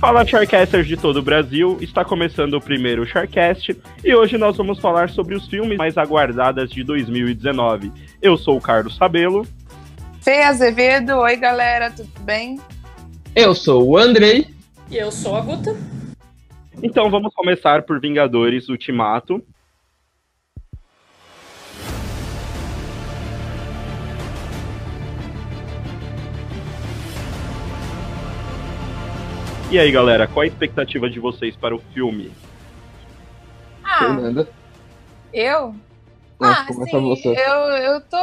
Fala Sharkcasters de todo o Brasil, está começando o primeiro Sharkcast e hoje nós vamos falar sobre os filmes mais aguardados de 2019. Eu sou o Carlos Sabelo. Fê Azevedo, oi galera, tudo bem? Eu sou o Andrei. E eu sou a Guta. Então vamos começar por Vingadores Ultimato. E aí, galera, qual a expectativa de vocês para o filme? Ah, Fernanda. eu? Ah, começa assim, você. eu, eu tô.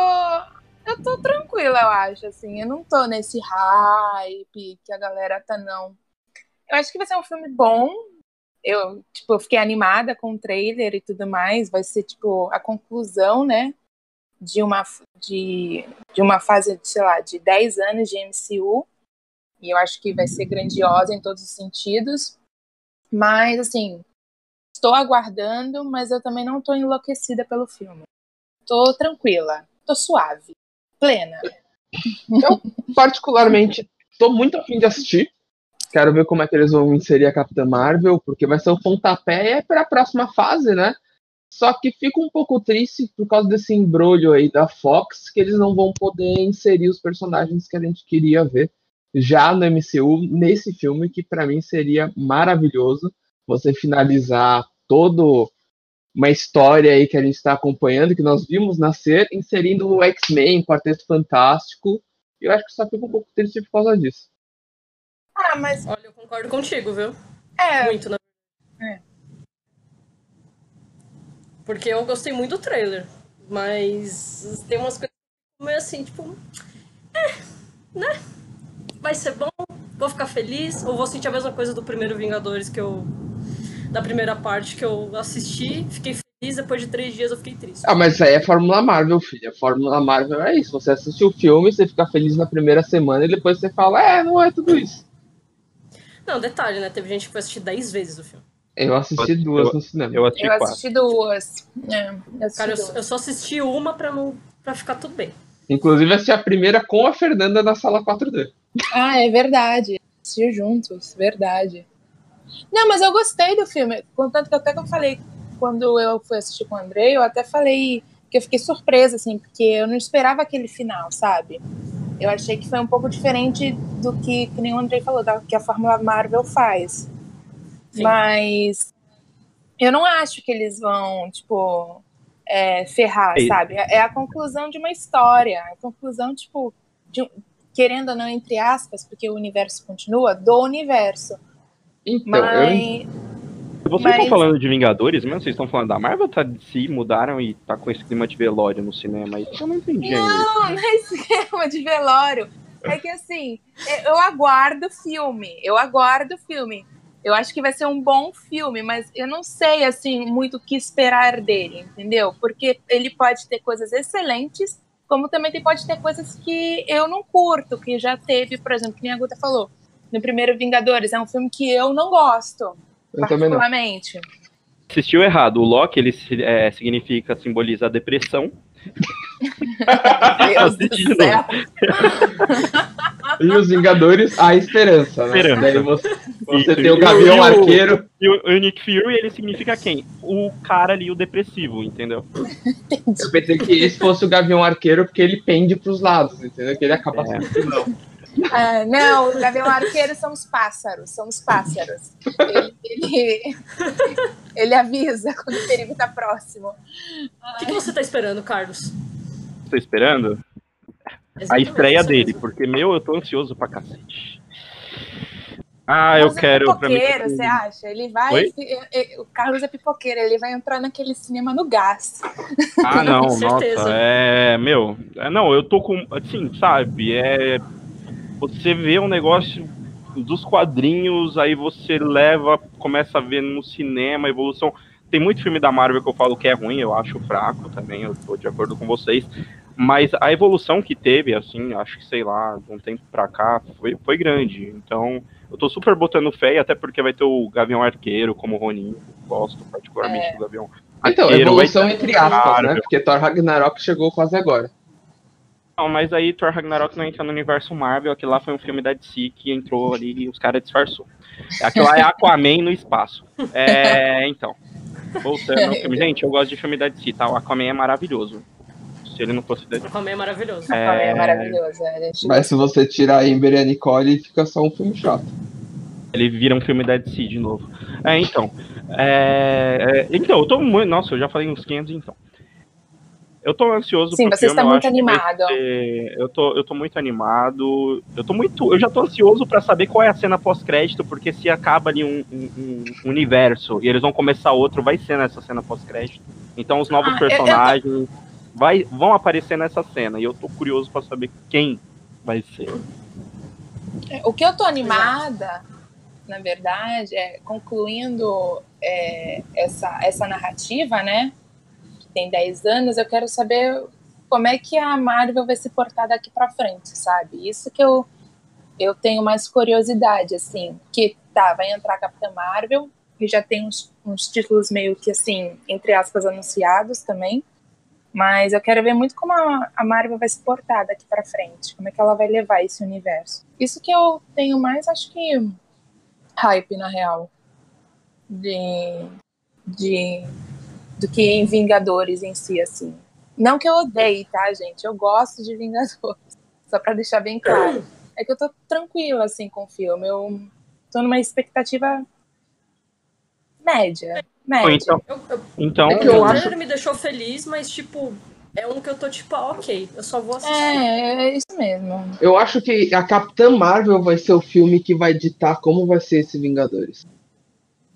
Eu tô tranquila, eu acho, assim. Eu não tô nesse hype que a galera tá, não. Eu acho que vai ser um filme bom. Eu, tipo, eu fiquei animada com o trailer e tudo mais. Vai ser, tipo, a conclusão, né? De uma, de, de uma fase, sei lá, de 10 anos de MCU. E eu acho que vai ser grandiosa em todos os sentidos. Mas, assim, estou aguardando, mas eu também não estou enlouquecida pelo filme. Tô tranquila, tô suave, plena. Eu, particularmente, tô muito afim de assistir. Quero ver como é que eles vão inserir a Capitã Marvel, porque vai ser o pontapé para a próxima fase, né? Só que fico um pouco triste por causa desse embrulho aí da Fox, que eles não vão poder inserir os personagens que a gente queria ver já no MCU, nesse filme, que para mim seria maravilhoso você finalizar todo uma história aí que a gente está acompanhando, que nós vimos nascer, inserindo o X-Men, Quarteto Fantástico. E eu acho que só fico um pouco triste por causa disso. Ah, mas Olha, eu concordo contigo, viu? é, Muito, na É. Porque eu gostei muito do trailer. Mas tem umas coisas meio assim, tipo. É, né? Vai ser bom, vou ficar feliz, ou vou sentir a mesma coisa do primeiro Vingadores que eu. Da primeira parte que eu assisti, fiquei feliz, depois de três dias eu fiquei triste. Ah, mas isso aí é Fórmula Marvel, filha. Fórmula Marvel é isso. Você assiste o filme, você fica feliz na primeira semana e depois você fala, é, não é tudo isso. Não, detalhe, né? Teve gente que foi assistir dez vezes o filme. Eu assisti Eu- duas eu- no cinema. Eu assisti eu assisti duas. É, eu assisti Cara, eu, duas. eu só assisti uma pra, não, pra ficar tudo bem. Inclusive, assisti a primeira com a Fernanda na sala 4D. Ah, é verdade. Assistiu juntos, verdade. Não, mas eu gostei do filme. Contanto que até que eu falei, quando eu fui assistir com o Andrei, eu até falei que eu fiquei surpresa, assim, porque eu não esperava aquele final, sabe? Eu achei que foi um pouco diferente do que, que nem o Andrei falou, da, que a Fórmula Marvel faz. Sim. Mas eu não acho que eles vão, tipo, é, ferrar, É. sabe? É a conclusão de uma história. A conclusão, tipo, de um- querendo ou não, entre aspas, porque o universo continua, do universo. Então, eu, Mas. Vocês Mas- estão falando de Vingadores mesmo? Vocês estão falando da Marvel tá se mudaram e tá com esse clima de velório no cinema? Isso eu não entendi ainda. Não, não é esquema de velório. É que assim, eu eu aguardo o filme. Eu aguardo o filme. Eu acho que vai ser um bom filme, mas eu não sei assim muito o que esperar dele, entendeu? Porque ele pode ter coisas excelentes, como também tem- pode ter coisas que eu não curto, que já teve, por exemplo, que nem a Guta falou. No primeiro Vingadores, é um filme que eu não gosto, eu também não. particularmente. Assistiu errado. O Loki, ele é, significa, simboliza a depressão. Deus do céu. E os Vingadores, a esperança, né? Esperança. Daí você, você tem o E Gavião o- Arqueiro. E o, o Nick Fury, ele significa quem? O cara ali, o depressivo, entendeu? Eu pensei que esse fosse o Gavião Arqueiro porque ele pende pros lados, entendeu? Que ele acaba É. sendo não. Ah, não, o Gavião Arqueiro são os pássaros, são os pássaros. Ele, ele, ele avisa quando o perigo tá próximo. O que, que você tá esperando, Carlos? Tô esperando a Exatamente, estreia isso dele, mesmo. porque, meu, eu tô ansioso pra cacete. Ah, eu Carlos quero. É pra mim, pipoqueiro, você acha? Ele vai. Oi? O Carlos é pipoqueiro, ele vai entrar naquele cinema no gás. Ah, não, Com certeza. nossa, é. Meu, é, não, eu tô com. Assim, sabe? É. Você vê um negócio dos quadrinhos, aí você leva, começa a ver no cinema a evolução. Tem muito filme da Marvel que eu falo que é ruim, eu acho fraco também, eu tô de acordo com vocês. Mas a evolução que teve, assim, acho que, sei lá, de um tempo pra cá, foi, foi grande. Então, eu tô super botando fé, e até porque vai ter o Gavião Arqueiro como Ronin. Gosto particularmente do Gavião Então, Arqueiro. evolução entre aspas, Marvel. né? Porque Thor Ragnarok chegou quase agora. Não, mas aí Thor Ragnarok não entra no universo Marvel, aquilo lá foi um filme da DC que entrou ali e os caras disfarçou. Aquilo lá é Aquaman no espaço. É, então. Voltando ao filme. Gente, eu gosto de filme da DC, tá? O Aquaman é maravilhoso. Se ele não fosse da O Aquaman é maravilhoso. É, É. é maravilhoso. é. Mas se você tirar a Ember e a Nicole, fica só um filme chato. ele vira um filme da DC de novo. É, então. É, é, então, eu tô muito. Nossa, eu já falei uns 500 então. Eu tô ansioso Sim, pro você filme, está eu muito animado. ser- Eu tô, eu tô muito animado. Eu tô muito. Eu já tô ansioso pra saber qual é a cena pós-crédito, porque se acaba ali um, um- um universo e eles vão começar outro, vai ser nessa cena pós-crédito. Então os novos Ah, eu- eu- personagens vai, vão aparecer nessa cena. E eu tô curioso pra saber quem vai ser. O que eu tô animada, na verdade, é concluindo é, essa, essa narrativa, né? Que tem 10 anos, eu quero saber como é que a Marvel vai se portar daqui pra frente, sabe? Isso que eu, eu tenho mais curiosidade, assim. Que tá, vai entrar a Capitã Marvel, e já tem uns, uns títulos meio que, assim, entre aspas, anunciados também. Mas eu quero ver muito como a, a Marvel vai se portar daqui pra frente, como é que ela vai levar esse universo. Isso que eu tenho mais, acho que, hype, na real, de, de do que em Vingadores em si, assim. Não que eu odeie, tá, gente? Eu gosto de Vingadores, só pra deixar bem claro. É que eu tô tranquila, assim, com o filme. Eu tô numa expectativa média. Média. Então, Eu, eu, então É que o eu trailer acho- me deixou feliz, mas, tipo, é um que eu tô, tipo, ah, ok, eu só vou assistir. É, é isso mesmo. Eu acho que a Capitã Marvel vai ser o filme que vai ditar como vai ser esse Vingadores.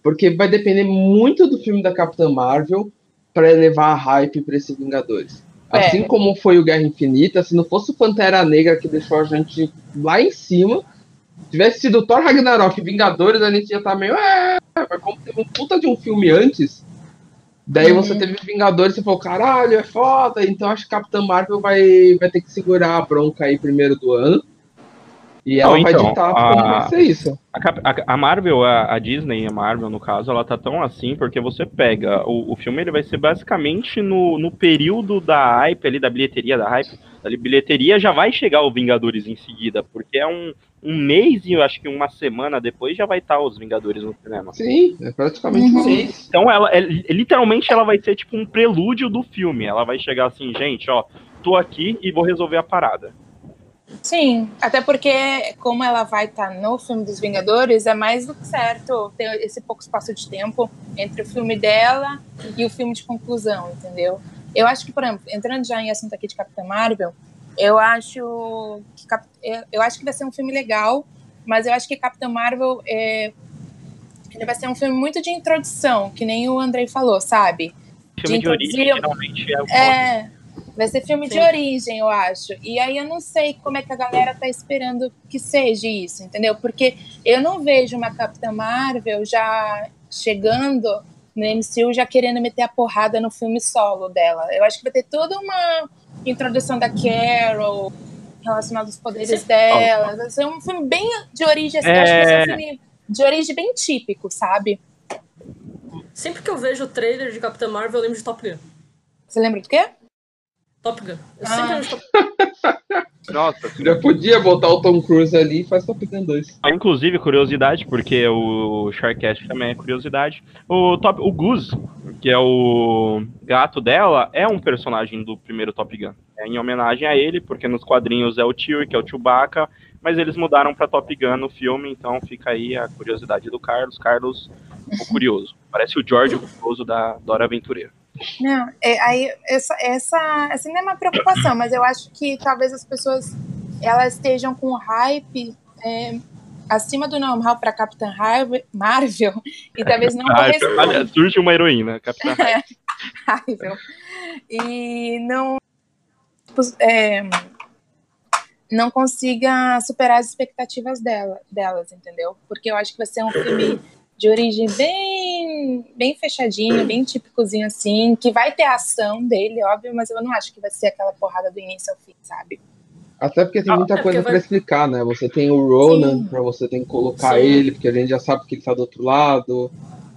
Porque vai depender muito do filme da Capitã Marvel para elevar a hype para esse Vingadores. É. Assim como foi o Guerra Infinita, se não fosse o Pantera Negra que deixou a gente lá em cima, tivesse sido o Thor Ragnarok e Vingadores, a gente ia estar meio. É, mas como teve um puta de um filme antes, daí Uhum. você teve Vingadores e você falou, caralho, é foda. Então acho que Capitã Marvel vai, vai ter que segurar a bronca aí primeiro do ano. E ela Não, vai então, ditar a- como vai ser isso. A, a- a Marvel, a, a Disney, a Marvel, no caso, ela tá tão assim porque você pega. O, o filme ele vai ser basicamente no, no período da hype ali, da bilheteria da hype. Da bilheteria já vai chegar o Vingadores em seguida, porque é um, um mês e eu acho que uma semana depois já vai estar os Vingadores no cinema. Sim, é praticamente Uhum. isso. Então ela é- literalmente ela vai ser tipo um prelúdio do filme. Ela vai chegar assim, gente, ó, tô aqui e vou resolver a parada. Sim, até porque como ela vai estar no filme dos Vingadores, é mais do que certo ter esse pouco espaço de tempo entre o filme dela e o filme de conclusão, entendeu? Eu acho que, por exemplo, entrando já em assunto aqui de Capitã Marvel, eu acho que eu- acho que vai ser um filme legal, mas eu acho que Capitã Marvel é ele vai ser um filme muito de introdução, que nem o Andrei falou, sabe? Filme de, De origem geralmente é o É, vai ser filme de Sim. origem, eu acho. E aí eu não sei como é que a galera tá esperando que seja isso, entendeu? Porque eu não vejo uma Capitã Marvel já chegando no MCU já querendo meter a porrada no filme solo dela. Eu acho que vai ter toda uma introdução da Carol relacionada aos poderes dela. Vai ser um filme bem de origem, assim, eu acho que vai ser um filme de origem bem típico, sabe? Sempre que eu vejo o trailer de Capitã Marvel, eu lembro de Top Gun. Você lembra do quê? Top Gun. Eu Ah. sempre lembro de Top Gun. Nossa, Já podia botar o Tom Cruise ali e faz Top Gun 2. Ah, Inclusive, curiosidade, porque o Sharkcast também é curiosidade. O, top, o Goose, que é o gato dela, é um personagem do primeiro Top Gun. É em homenagem a ele, porque nos quadrinhos é o Chewie, que é o Chewbacca, mas eles mudaram pra Top Gun no filme, então fica aí a curiosidade do Carlos. Carlos, o curioso. Parece o George, o curioso da Dora Aventureira. Não, é, aí essa, essa, essa não é uma preocupação, mas eu acho que talvez as pessoas elas estejam com hype é, acima do normal para Capitã Marvel e talvez não corresponda. surge uma heroína, Capitã Marvel. E não é, não consiga superar as expectativas dela, delas, entendeu? Porque eu acho que vai ser um filme de origem bem, bem fechadinho, bem típicozinho assim, que vai ter a ação dele, óbvio, mas eu não acho que vai ser aquela porrada do início ao fim, sabe? Até porque tem Ah, muita é coisa pra vai- explicar, né? Você tem o Ronan, pra você tem que colocar Sim. ele, porque a gente já sabe que ele tá do outro lado.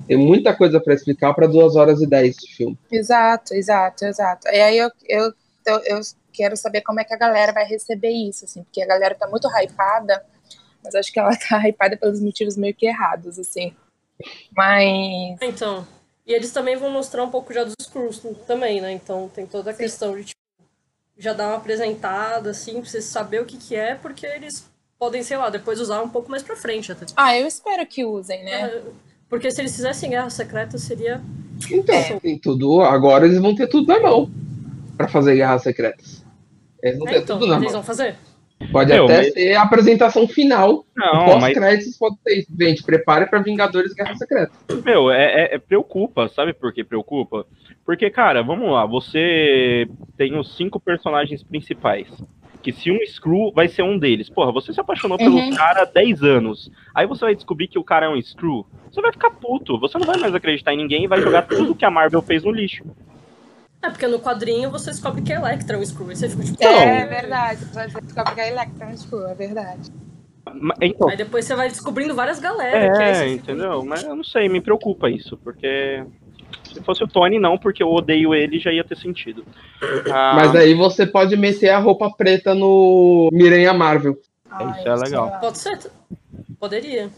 Tem muita coisa pra explicar pra 2 horas e 10 de filme. Exato, exato, exato. E aí eu, eu, eu, eu quero saber como é que a galera vai receber isso, assim, porque a galera tá muito hypada, mas acho que ela tá hypada pelos motivos meio que errados, assim. Mas. Então. E eles também vão mostrar um pouco já dos Skrulls também, né? Então tem toda a questão de, tipo, já dar uma apresentada, assim, pra você saber o que que é, porque eles podem, sei lá, depois usar um pouco mais pra frente até. Ah, eu espero que usem, né? É, Porque se eles fizessem Guerra Secreta, seria... Então, É. tem tudo. Agora eles vão ter tudo na mão pra fazer guerras secretas. Eles vão É, ter então, tudo na eles mão. vão fazer. Pode Meu, até mas- ser a apresentação final. Não, mas, Pós-créditos pode ser isso. Gente, prepare pra Vingadores Guerra Secreta. meu, é, é- é preocupa, sabe por que preocupa? Porque, cara, vamos lá, você tem os cinco personagens principais. Que se um Screw vai ser um deles. Porra, você se apaixonou pelo Uhum. cara há 10 anos. Aí você vai descobrir que o cara é um Screw. Você vai ficar puto. Você não vai mais acreditar em ninguém e vai jogar tudo que a Marvel fez no lixo. É, porque no quadrinho você descobre que Electra é um Skrull. E você fica tipo... É "Ah". verdade. Você descobre que a Electra é um Skrull, é verdade. Ma- Então, Aí depois você vai descobrindo várias galera. É, fica- entendeu? Mas eu não sei, me preocupa isso, porque se fosse o Tony, não, porque eu odeio ele já ia ter sentido. Ah, Mas aí você pode meter a roupa preta no Miranha Marvel. Ai, Isso é legal. sei lá. Pode ser. Poderia.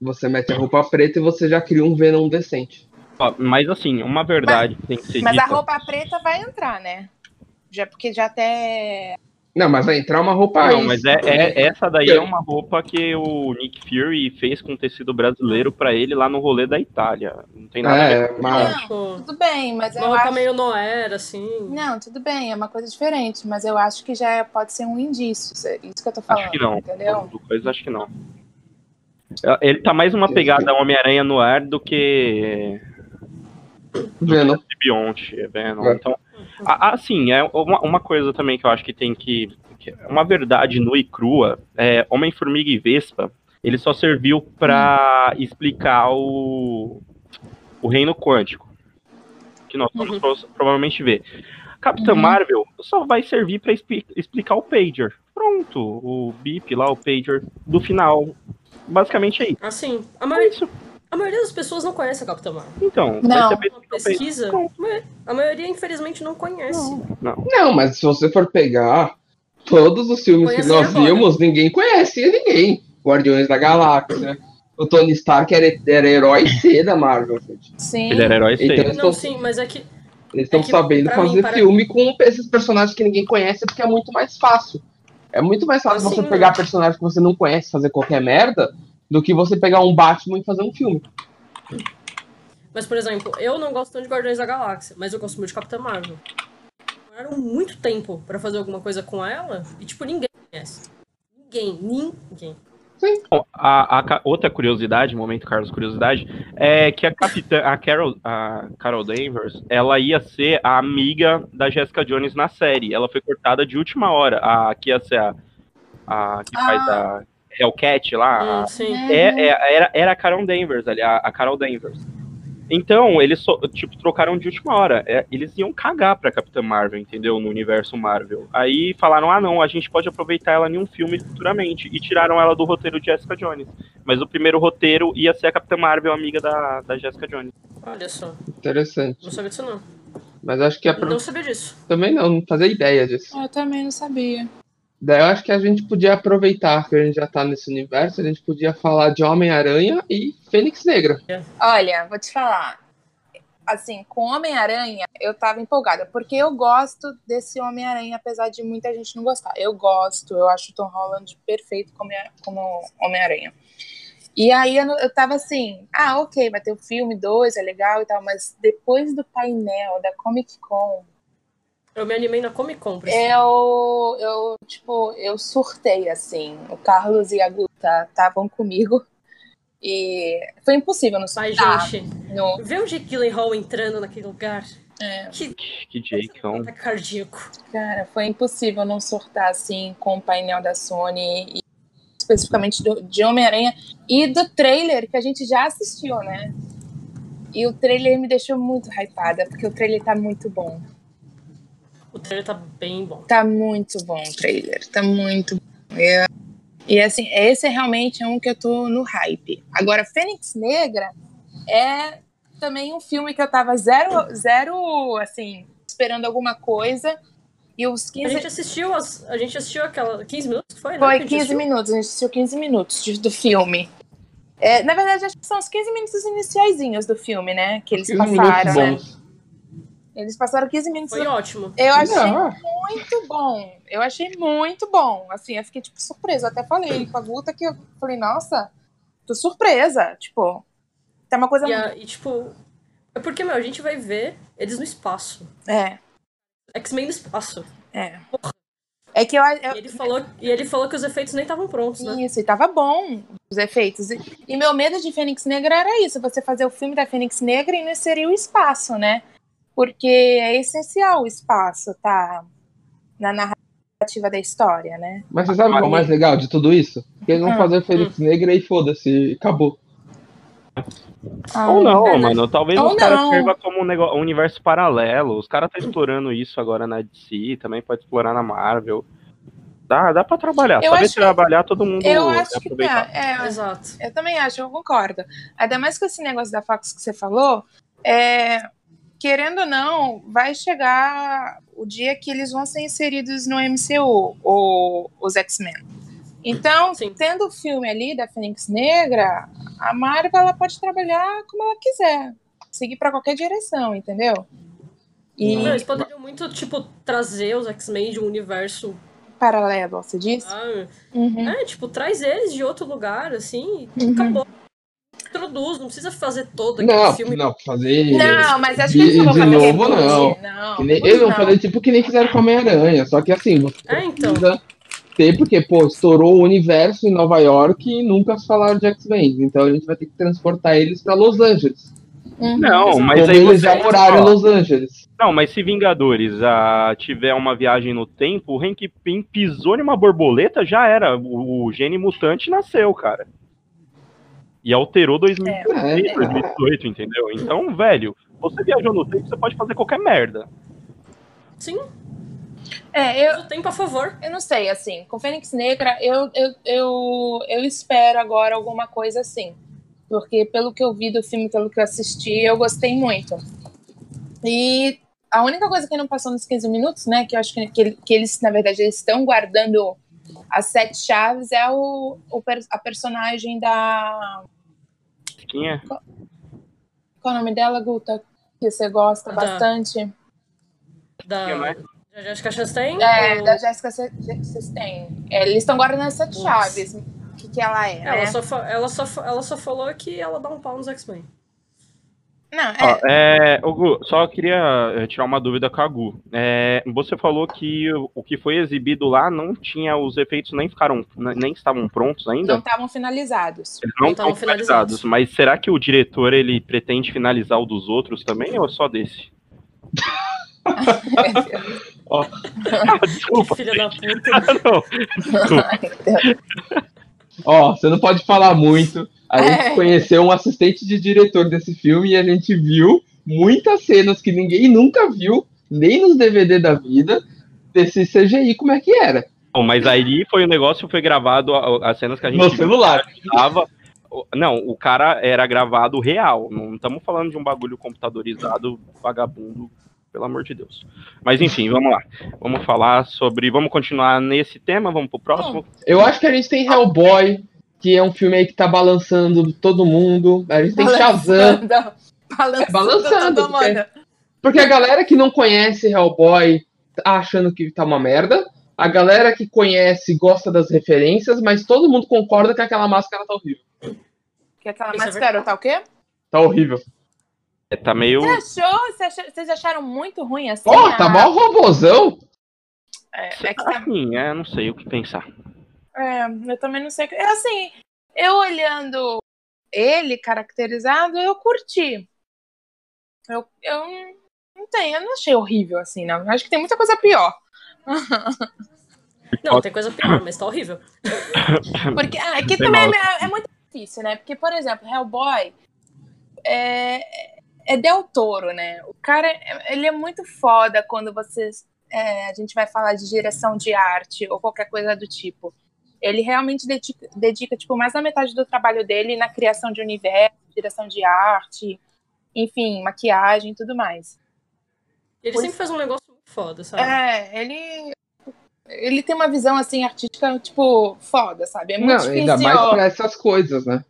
Você mete a roupa preta e você já cria um Venom decente. Mas assim, uma verdade que tem que ser Mas a dita. roupa preta vai entrar, né? Já porque já até. Não, mas vai entrar uma roupa. Não, mas é, é- essa daí é uma roupa que o Nick Fury fez com tecido brasileiro pra ele lá no rolê da Itália. Não tem nada a ver. É, mas. Não, tudo bem, mas uma eu roupa acho. meio Noera, assim. Não, tudo bem, é uma coisa diferente, mas eu acho que já é- pode ser um indício. é Isso que eu tô falando. Acho que não. Entendeu? Coisa, acho que não. Ele tá mais uma pegada Homem-Aranha no ar do que Venom. Sibionte, Venom. É. Então, a- assim, é uma, uma coisa também que eu acho que tem que. que é uma verdade nua e crua. É, Homem-Formiga e Vespa, ele só serviu pra explicar o, o reino quântico. Que nós vamos Uhum. pro- provavelmente ver. Capitã Uhum. Marvel só vai servir pra expli- explicar o Pager. Pronto, o bip lá, o Pager do final. Basicamente é isso. Assim, a, É maioria, isso. A maioria das pessoas não conhece a Capitã Marvel. Então, Não. pesquisa, Não. a maioria, infelizmente, não conhece. Não. Não, mas se você for pegar todos os filmes que nós agora. vimos, ninguém conhecia ninguém. Guardiões da Galáxia. O Tony Stark era, era herói C da Marvel, gente. Sim. Ele era herói Então, sei. eles Não, estão sim, mas é que eles estão É sabendo mim, fazer para- filme com esses personagens que ninguém conhece, porque é muito mais fácil. É muito mais fácil Assim, você pegar personagens que você não conhece, fazer qualquer merda, do que você pegar um Batman e fazer um filme. Mas, por exemplo, eu não gosto tanto de Guardiões da Galáxia, mas eu gosto muito de Capitã Marvel. Demoraram muito tempo pra fazer alguma coisa com ela e, tipo, ninguém conhece. Ninguém, ninguém. Bom, a, a outra curiosidade, momento Carlos curiosidade, é que a capitã, a Carol, a Carol Danvers, ela ia ser a amiga da Jessica Jones na série. Ela foi cortada de última hora. A que ia ser a, a que faz a Hellcat lá. a- sim. é, é- era, era a Carol Danvers ali, a, a Carol Danvers. Então, eles só, tipo, trocaram de última hora. É, eles iam cagar pra Capitã Marvel, entendeu? No universo Marvel. Aí falaram, ah não, a gente pode aproveitar ela em um filme futuramente. E tiraram ela do roteiro de Jessica Jones. Mas o primeiro roteiro ia ser a Capitã Marvel, amiga da, da Jessica Jones. Olha só, Interessante. não sabia disso não. Mas acho que é pra... Não sabia disso. também não, não fazia ideia disso. Eu também não sabia. Daí eu acho que a gente podia aproveitar que a gente já tá nesse universo, a gente podia falar de Homem-Aranha e Fênix Negra. Olha, vou te falar. Assim, com Homem-Aranha, eu tava empolgada, porque eu gosto desse Homem-Aranha, apesar de muita gente não gostar. Eu gosto, eu acho o Tom Holland perfeito como, como Homem-Aranha. E aí eu, eu tava assim, ah, ok, vai ter o filme 2, é legal e tal, mas depois do painel da Comic Con, Eu me animei na Comic Con. eu, eu, tipo, eu surtei, assim. O Carlos e a Guta estavam comigo. E foi impossível não Ai, surtar. gente, No, ver o Jake Gyllenhaal entrando naquele lugar. É. Que Que Jakeão. ataque cardíaco. cara, foi impossível não surtar, assim, com o painel da Sony. E especificamente do, de Homem-Aranha. E do trailer que a gente já assistiu, né? E o trailer me deixou muito hypada, porque o trailer tá muito bom. O trailer tá bem bom. Tá muito bom o trailer, tá muito bom. É- E assim, esse é realmente um que eu tô no hype. Agora, Fênix Negra é também um filme que eu tava zero, zero assim, esperando alguma coisa. E os 15 A gente assistiu, as, a gente assistiu aquela. 15 minutos que foi, né? Foi que a gente 15 assistiu? minutos, a gente assistiu 15 minutos de- do filme. É, na verdade, acho que são os 15 minutos iniciaizinhos do filme, né? Que eles 15 minutos passaram, né? bons. Eles passaram 15 minutos. Foi ótimo. Eu achei Não, muito bom. Eu achei muito bom. Assim, eu fiquei, tipo, surpresa. Eu até falei com a Guta que eu falei, nossa, tô surpresa. Tipo, tem uma coisa E, a- e, tipo. É porque, meu, a gente vai ver eles no espaço. É, X-Men no espaço. é. É que eu, eu, E ele falou, e ele falou que os efeitos nem estavam prontos, né? Isso, e tava bom os efeitos. E, e meu medo de Fênix Negra era isso: você fazer o filme da Fênix Negra e não inserir o espaço, né? Porque é essencial o espaço, tá? Na narrativa da história, né? Mas você sabe o é mais legal de tudo isso? Que eles vão Hum, fazer o Fênix Negra e foda-se, acabou. Ou não, é, mano. Talvez Ou os caras como um, negócio, um universo paralelo. Os caras estão explorando isso agora na DC, também pode explorar na Marvel. Dá, dá pra trabalhar. Eu Saber acho que- trabalhar, todo mundo Eu acho que aproveitar. tá. É, Exato. eu também acho, eu concordo. Ainda mais com esse negócio da Fox que você falou, é, querendo ou não, vai chegar o dia que eles vão ser inseridos no MCU, o- os X-Men. Então, Sim. tendo o filme ali da Fênix Negra, a Marvel ela pode trabalhar como ela quiser, seguir para qualquer direção, entendeu? E Meu, eles poderiam muito, tipo, trazer os X-Men de um universo. paralelo, você disse? ah, Uhum. É, tipo, traz eles de outro lugar, assim, e Uhum. acabou. Introduz, não precisa fazer todo aquele Não, filme. não, fazer. Não, mas acho que eles não vão de fazer novo, reboot. não. Não, nem- eles vão não. fazer tipo que nem fizeram com a Homem-Aranha. Só que assim, você É, então. precisa ter, porque, pô, estourou o universo em Nova York e nunca se falaram de X-Men. Então a gente vai ter que transportar eles pra Los Angeles. Uhum. Não, mas Como aí eles já moraram em Los Angeles. Não, mas se Vingadores ah, tiver uma viagem no tempo, o Hank Pym pisou em uma borboleta, já era. O, o gene mutante nasceu, cara. E alterou 2016, É. 2018, entendeu? Então, velho, você viajou no tempo, você pode fazer qualquer merda. Sim, É, eu, usa o tempo a favor. eu não sei, assim, com Fênix Negra, eu, eu, eu, eu espero agora alguma coisa assim. Porque pelo que eu vi do filme, pelo que eu assisti, eu gostei muito. E a única coisa que não passou nos 15 minutos, né, que eu acho que, que, ele- que eles, na verdade, eles estão guardando as sete chaves, é o, o a personagem da... Quem é? Qual é o nome dela, Guta? Que você gosta Da- bastante. Da, Quem é? da Jessica Chastain? É, ou- da Jéssica Chastain. É, eles estão guardando as sete chaves. O que, que ela é, Ela, né? só, ela, só, ela só falou que ela dá um pau nos X-Men. Não, é, Ó, é, Gu, só queria eh, tirar uma dúvida com a Gu. É, você falou que o, o que foi exibido lá não tinha os efeitos nem ficaram nem estavam prontos ainda. não estavam finalizados. Eles não estavam finalizados. finalizados. Mas será que o diretor ele pretende finalizar o dos outros também ou é só desse? Ah, desculpa. Filha da puta. não. Deus. Ó, você não pode falar muito. A gente É. conheceu um assistente de diretor desse filme e a gente viu muitas cenas que ninguém nunca viu, nem nos DVD da vida, desse CGI, como é que era. Bom, mas aí foi o negócio, foi gravado, a- as cenas que a gente No celular. tava. Não, o cara era gravado real. Não estamos falando de um bagulho computadorizado, vagabundo, pelo amor de Deus. Mas enfim, vamos lá. Vamos falar sobre. Vamos continuar nesse tema, vamos pro próximo. Eu acho que a gente tem Hellboy, que é um filme aí que tá balançando todo mundo. A gente tem Shazam. Balançando, balançando, É, balançando, todo mundo. Porque a galera que não conhece Hellboy tá achando que tá uma merda. A galera que conhece gosta das referências, mas todo mundo concorda que aquela máscara tá horrível. Que aquela Isso é máscara tá o quê? Tá horrível. É, tá meio. Você achou? Você achou- Vocês acharam muito ruim assim? Ó, tá a- mó robozão. É, é que tá Assim, é, não sei o que pensar. É, eu também não sei. o que- É assim, eu olhando ele caracterizado, eu curti. Eu, eu não- tenho, eu não achei horrível assim, não. Acho que tem muita coisa pior. Não, tem coisa pior, mas tá horrível. Porque ah, aqui Tem também é, é muito difícil, né? Porque, por exemplo, Hellboy é, é Del Toro, né? O cara, é- ele é muito foda quando vocês. é, a gente vai falar de direção de arte ou qualquer coisa do tipo. Ele realmente dedica, dedica, tipo, mais da metade do trabalho dele na criação de universo, direção de arte, enfim, maquiagem e tudo mais. Ele Pois- sempre faz um negócio muito foda, sabe? É, ele. Ele tem uma visão assim artística, tipo, foda, sabe? É muito Não, difícil. ainda mais pra essas coisas, né?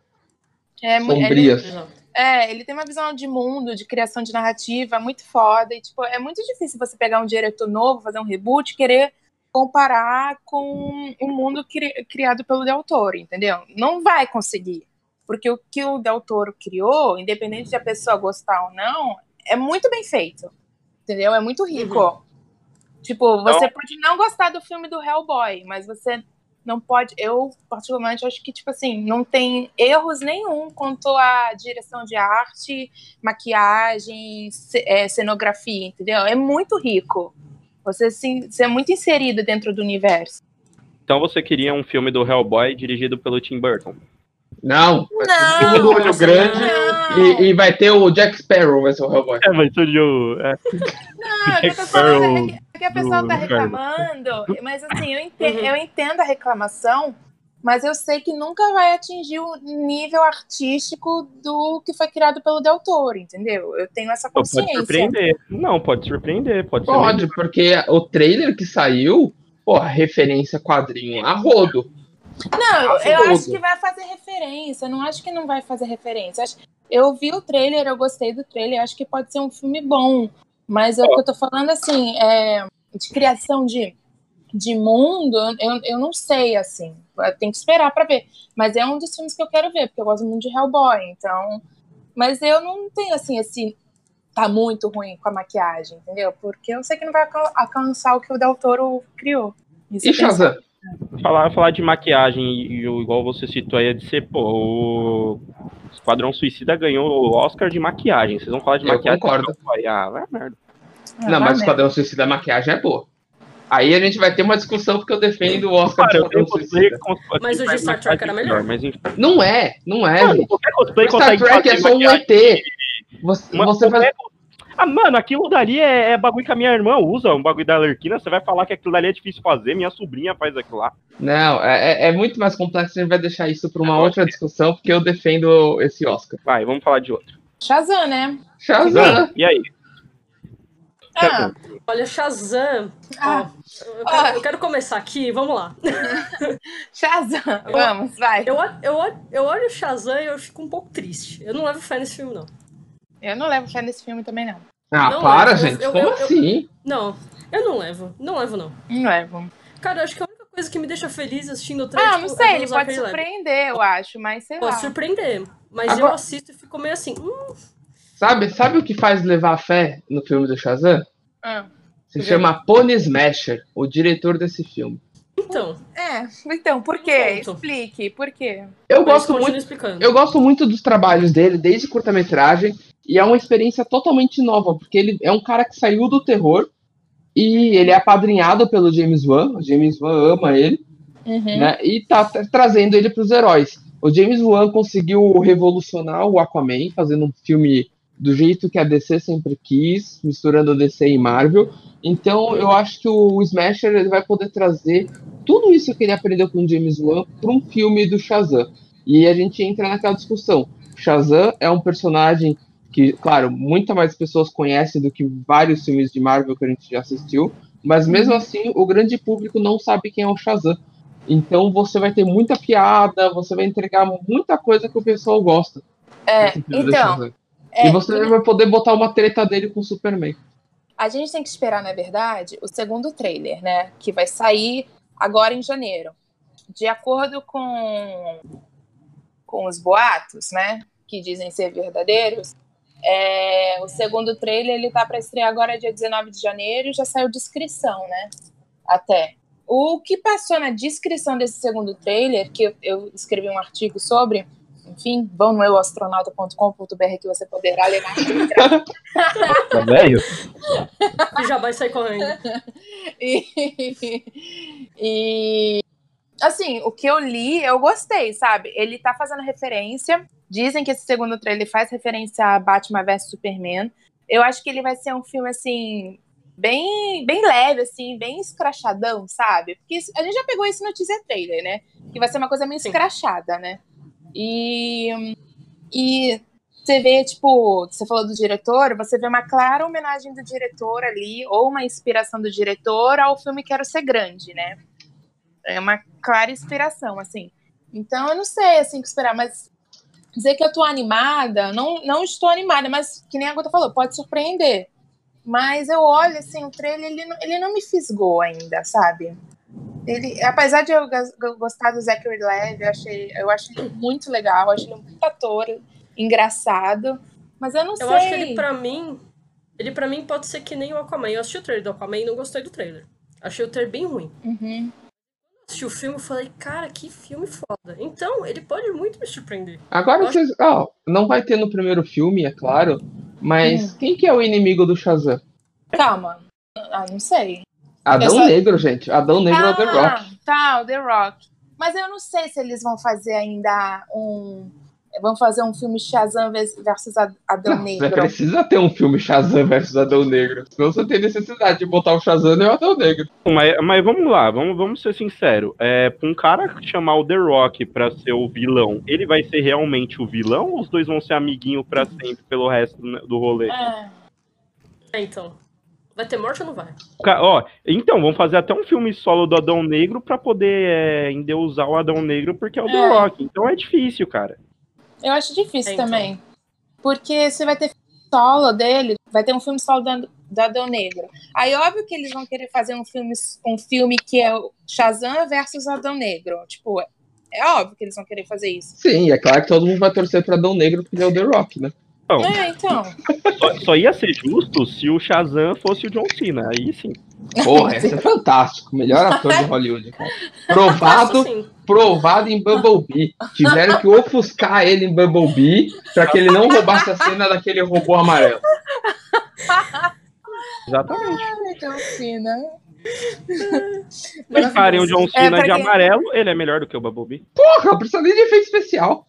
é, ele, Sombrias. Exato. é, ele tem uma visão de mundo, de criação de narrativa muito foda. E, tipo, é muito difícil você pegar um diretor novo, fazer um reboot, e querer comparar com o mundo cri- criado pelo Del Toro, entendeu? Não vai conseguir. Porque o que o Del Toro criou, independente de a pessoa gostar ou não, é muito bem feito. Entendeu? É muito rico. Tipo, você pode não gostar do filme do Hellboy, mas você não pode. Eu, particularmente, acho que, tipo assim, não tem erros nenhum quanto à direção de arte, maquiagem, é, cenografia, entendeu? É muito rico. Você, se, você é muito inserido dentro do universo. Então você queria um filme do Hellboy dirigido pelo Tim Burton. Não, vai ser Não, um filme do olho grande e, e vai ter o Jack Sparrow, vai ser o Hellboy. É, mas o. É, não, é que eu tô Jack falando, Sparrow é que, é que a pessoa do tá reclamando, mas assim, eu entendo, Uhum. eu entendo a reclamação, mas eu sei que nunca vai atingir o nível artístico do que foi criado pelo Del Toro, entendeu? Eu tenho essa pode consciência. surpreender. Não, pode surpreender. Pode. Pode, porque o trailer que saiu, porra, referência quadrinho a rodo. Não, eu, acho que vai fazer referência. Eu não acho que não vai fazer referência. Eu vi o trailer, eu gostei do trailer, acho que pode ser um filme bom. Mas é o que eu tô falando assim, é, de criação de, de mundo, eu, eu não sei, assim. Tem que esperar pra ver. Mas é um dos filmes que eu quero ver, porque eu gosto muito de Hellboy, então. Mas eu não tenho assim, esse. Tá muito ruim com a maquiagem, entendeu? Porque eu sei que não vai alca- alcançar o que o Del Toro criou. Isso E Shazam? Falar, falar de maquiagem, e, o- igual você citou aí, é de ser, pô, o Esquadrão Suicida ganhou o Oscar de maquiagem. Vocês vão falar de Eu maquiagem? concordo. Ah, vai merda. Ah, Não, vai mas o. Esquadrão Suicida, a maquiagem é boa. Aí a gente vai ter uma discussão porque eu defendo o Oscar Cara, de eu cosplay Mas o de Star Trek era melhor. Mas. Não é, não é, Mano, gente. qualquer cosplay O Star Trek é só um. ET. Você, você faz... qualquer- Ah, mano, aquilo dali é, é bagulho que a minha irmã usa, um bagulho da Alerquina. Você vai falar que aquilo dali é difícil fazer, minha sobrinha faz aquilo lá. Não, é, é- é muito mais complexo, a gente vai deixar isso para uma Agora outra discussão, porque eu defendo esse Oscar. Vai, vamos falar de outro. Shazam, né? Shazam! E aí? Ah, Olha, Shazam. Ah. ó, eu, quero, eu quero começar aqui, vamos lá. Shazam, vamos, vai. Eu, eu, eu olho o Shazam e eu fico um pouco triste. Eu não levo fé nesse filme, não. Eu não levo fé nesse filme também, não. Ah, Não, para, eu- gente. eu- Como eu- eu- assim? Não, eu não levo. Não levo, não. Não levo. Cara, eu acho que a única coisa que me deixa feliz assistindo o trailer Ah, tipo, não é sei, ver ele pode surpreender, eu acho, mas sei Pode lá. surpreender. Mas Agora- eu assisto e fico meio assim. Hum, Sabe, sabe o que faz levar fé no filme do Shazam? Ah, Se chama Pony Smasher, o diretor desse filme. então. É, então, por quê? Ponto. Explique, por quê? Eu Mas gosto muito, explicando. eu gosto muito dos trabalhos dele, desde curta-metragem, e é uma experiência totalmente nova, porque ele é um cara que saiu do terror e ele é apadrinhado pelo James Wan. O James Wan ama ele. Uhum. né? E tá tra- trazendo ele para os heróis. O James Wan conseguiu revolucionar o Aquaman, fazendo um filme do jeito que a DC sempre quis, misturando DC e Marvel. Então eu acho que o Smasher ele vai poder trazer tudo isso que ele aprendeu com o James Wan para um filme do Shazam. E a gente entra naquela discussão. Shazam é um personagem que, claro, muitas mais pessoas conhecem do que vários filmes de Marvel que a gente já assistiu, mas mesmo assim o grande público não sabe quem é o Shazam. Então você vai ter muita piada, você vai entregar muita coisa que o pessoal gosta. É, então. É, e você vai poder botar uma treta dele com o Superman. a gente tem que esperar, na verdade, o segundo trailer, né? Que vai sair agora em janeiro. De acordo com, com os boatos, né? Que dizem ser verdadeiros, é, o segundo trailer ele tá para estrear agora dia 19 de janeiro e já saiu descrição, né? Até. O que passou na descrição desse segundo trailer, que eu, eu escrevi um artigo sobre, enfim, vão no euastronauta.com.br que você poderá ler íntegra. Tá velho? Já vai sair correndo. E, e, assim, o que eu li, eu gostei, sabe? Ele tá fazendo referência. Dizem que esse segundo trailer faz referência a Batman vs Superman. Eu acho que ele vai ser um filme assim bem, bem leve, assim, bem escrachadão, sabe? Porque isso- a gente já pegou isso no teaser trailer, né? Que vai ser uma coisa meio Sim. escrachada, né? E, e você vê, tipo, você falou do diretor, você vê uma clara homenagem do diretor ali, ou uma inspiração do diretor ao filme Quero Ser Grande, né? É uma clara inspiração, assim. Então, eu não sei, assim, o que esperar, mas dizer que eu tô animada, não, não estou animada, mas que nem a Gota falou, pode surpreender. Mas eu olho, assim, o trailer, ele ele não me fisgou ainda, sabe? Ele, apesar de eu gostar do Zachary Levi, eu achei, eu acho ele muito legal, eu acho ele um muito ator, engraçado, mas eu não eu sei. Eu acho que ele, pra mim, ele pra mim pode ser que nem o Aquaman. Eu assisti o trailer do Aquaman e não gostei do trailer. Achei o trailer bem ruim. Uhum. Assisti o filme e falei, cara, que filme foda. Então, ele pode muito me surpreender. Agora Eu vocês. ó, não vai ter no primeiro filme, é claro. Mas Hum. quem que é o inimigo do Shazam? Calma. Ah, não sei. Adão só- Negro, gente. Adão Negro é o The Rock. Ah, tá, o The Rock. Mas eu não sei se eles vão fazer ainda um. Vão fazer um filme Shazam vers- versus Ad- Adão Não, você Negro. precisa ter um filme Shazam versus Adão Negro. Senão você tem necessidade de botar o Shazam e o Adão Negro. Mas, mas vamos lá, vamos, vamos ser sinceros. É, pra um cara chamar o The Rock pra ser o vilão, ele vai ser realmente o vilão ou os dois vão ser amiguinho pra sempre pelo resto do, do rolê? É. É, então. Vai ter morte ou não vai? Ca- Ó, então, vamos fazer até um filme solo do Adão Negro pra poder é, endeusar o Adão Negro, porque é o The É. Rock. Então é difícil, cara. Eu acho difícil É, então. também. Porque você vai ter solo dele, vai ter um filme solo do, do Adão Negro. Aí, óbvio que eles vão querer fazer um filme, um filme que é o Shazam versus Adão Negro. Tipo, é óbvio que eles vão querer fazer isso. Sim, é claro que todo mundo vai torcer pra Adão Negro porque ele é o The Rock, né? Não, É, então. só, só ia ser justo se o Shazam fosse o John Cena. Aí sim. Porra, esse é fantástico. Melhor ator de Hollywood, cara. Provado, provado em Bumblebee. Tiveram que ofuscar ele em Bumblebee pra que ele não roubasse a cena daquele robô amarelo. Exatamente. Ai, John Cena. Colocarem o John É, Cena pra de quem- amarelo, ele é melhor do que o Bumblebee. Porra, não precisa nem de efeito especial.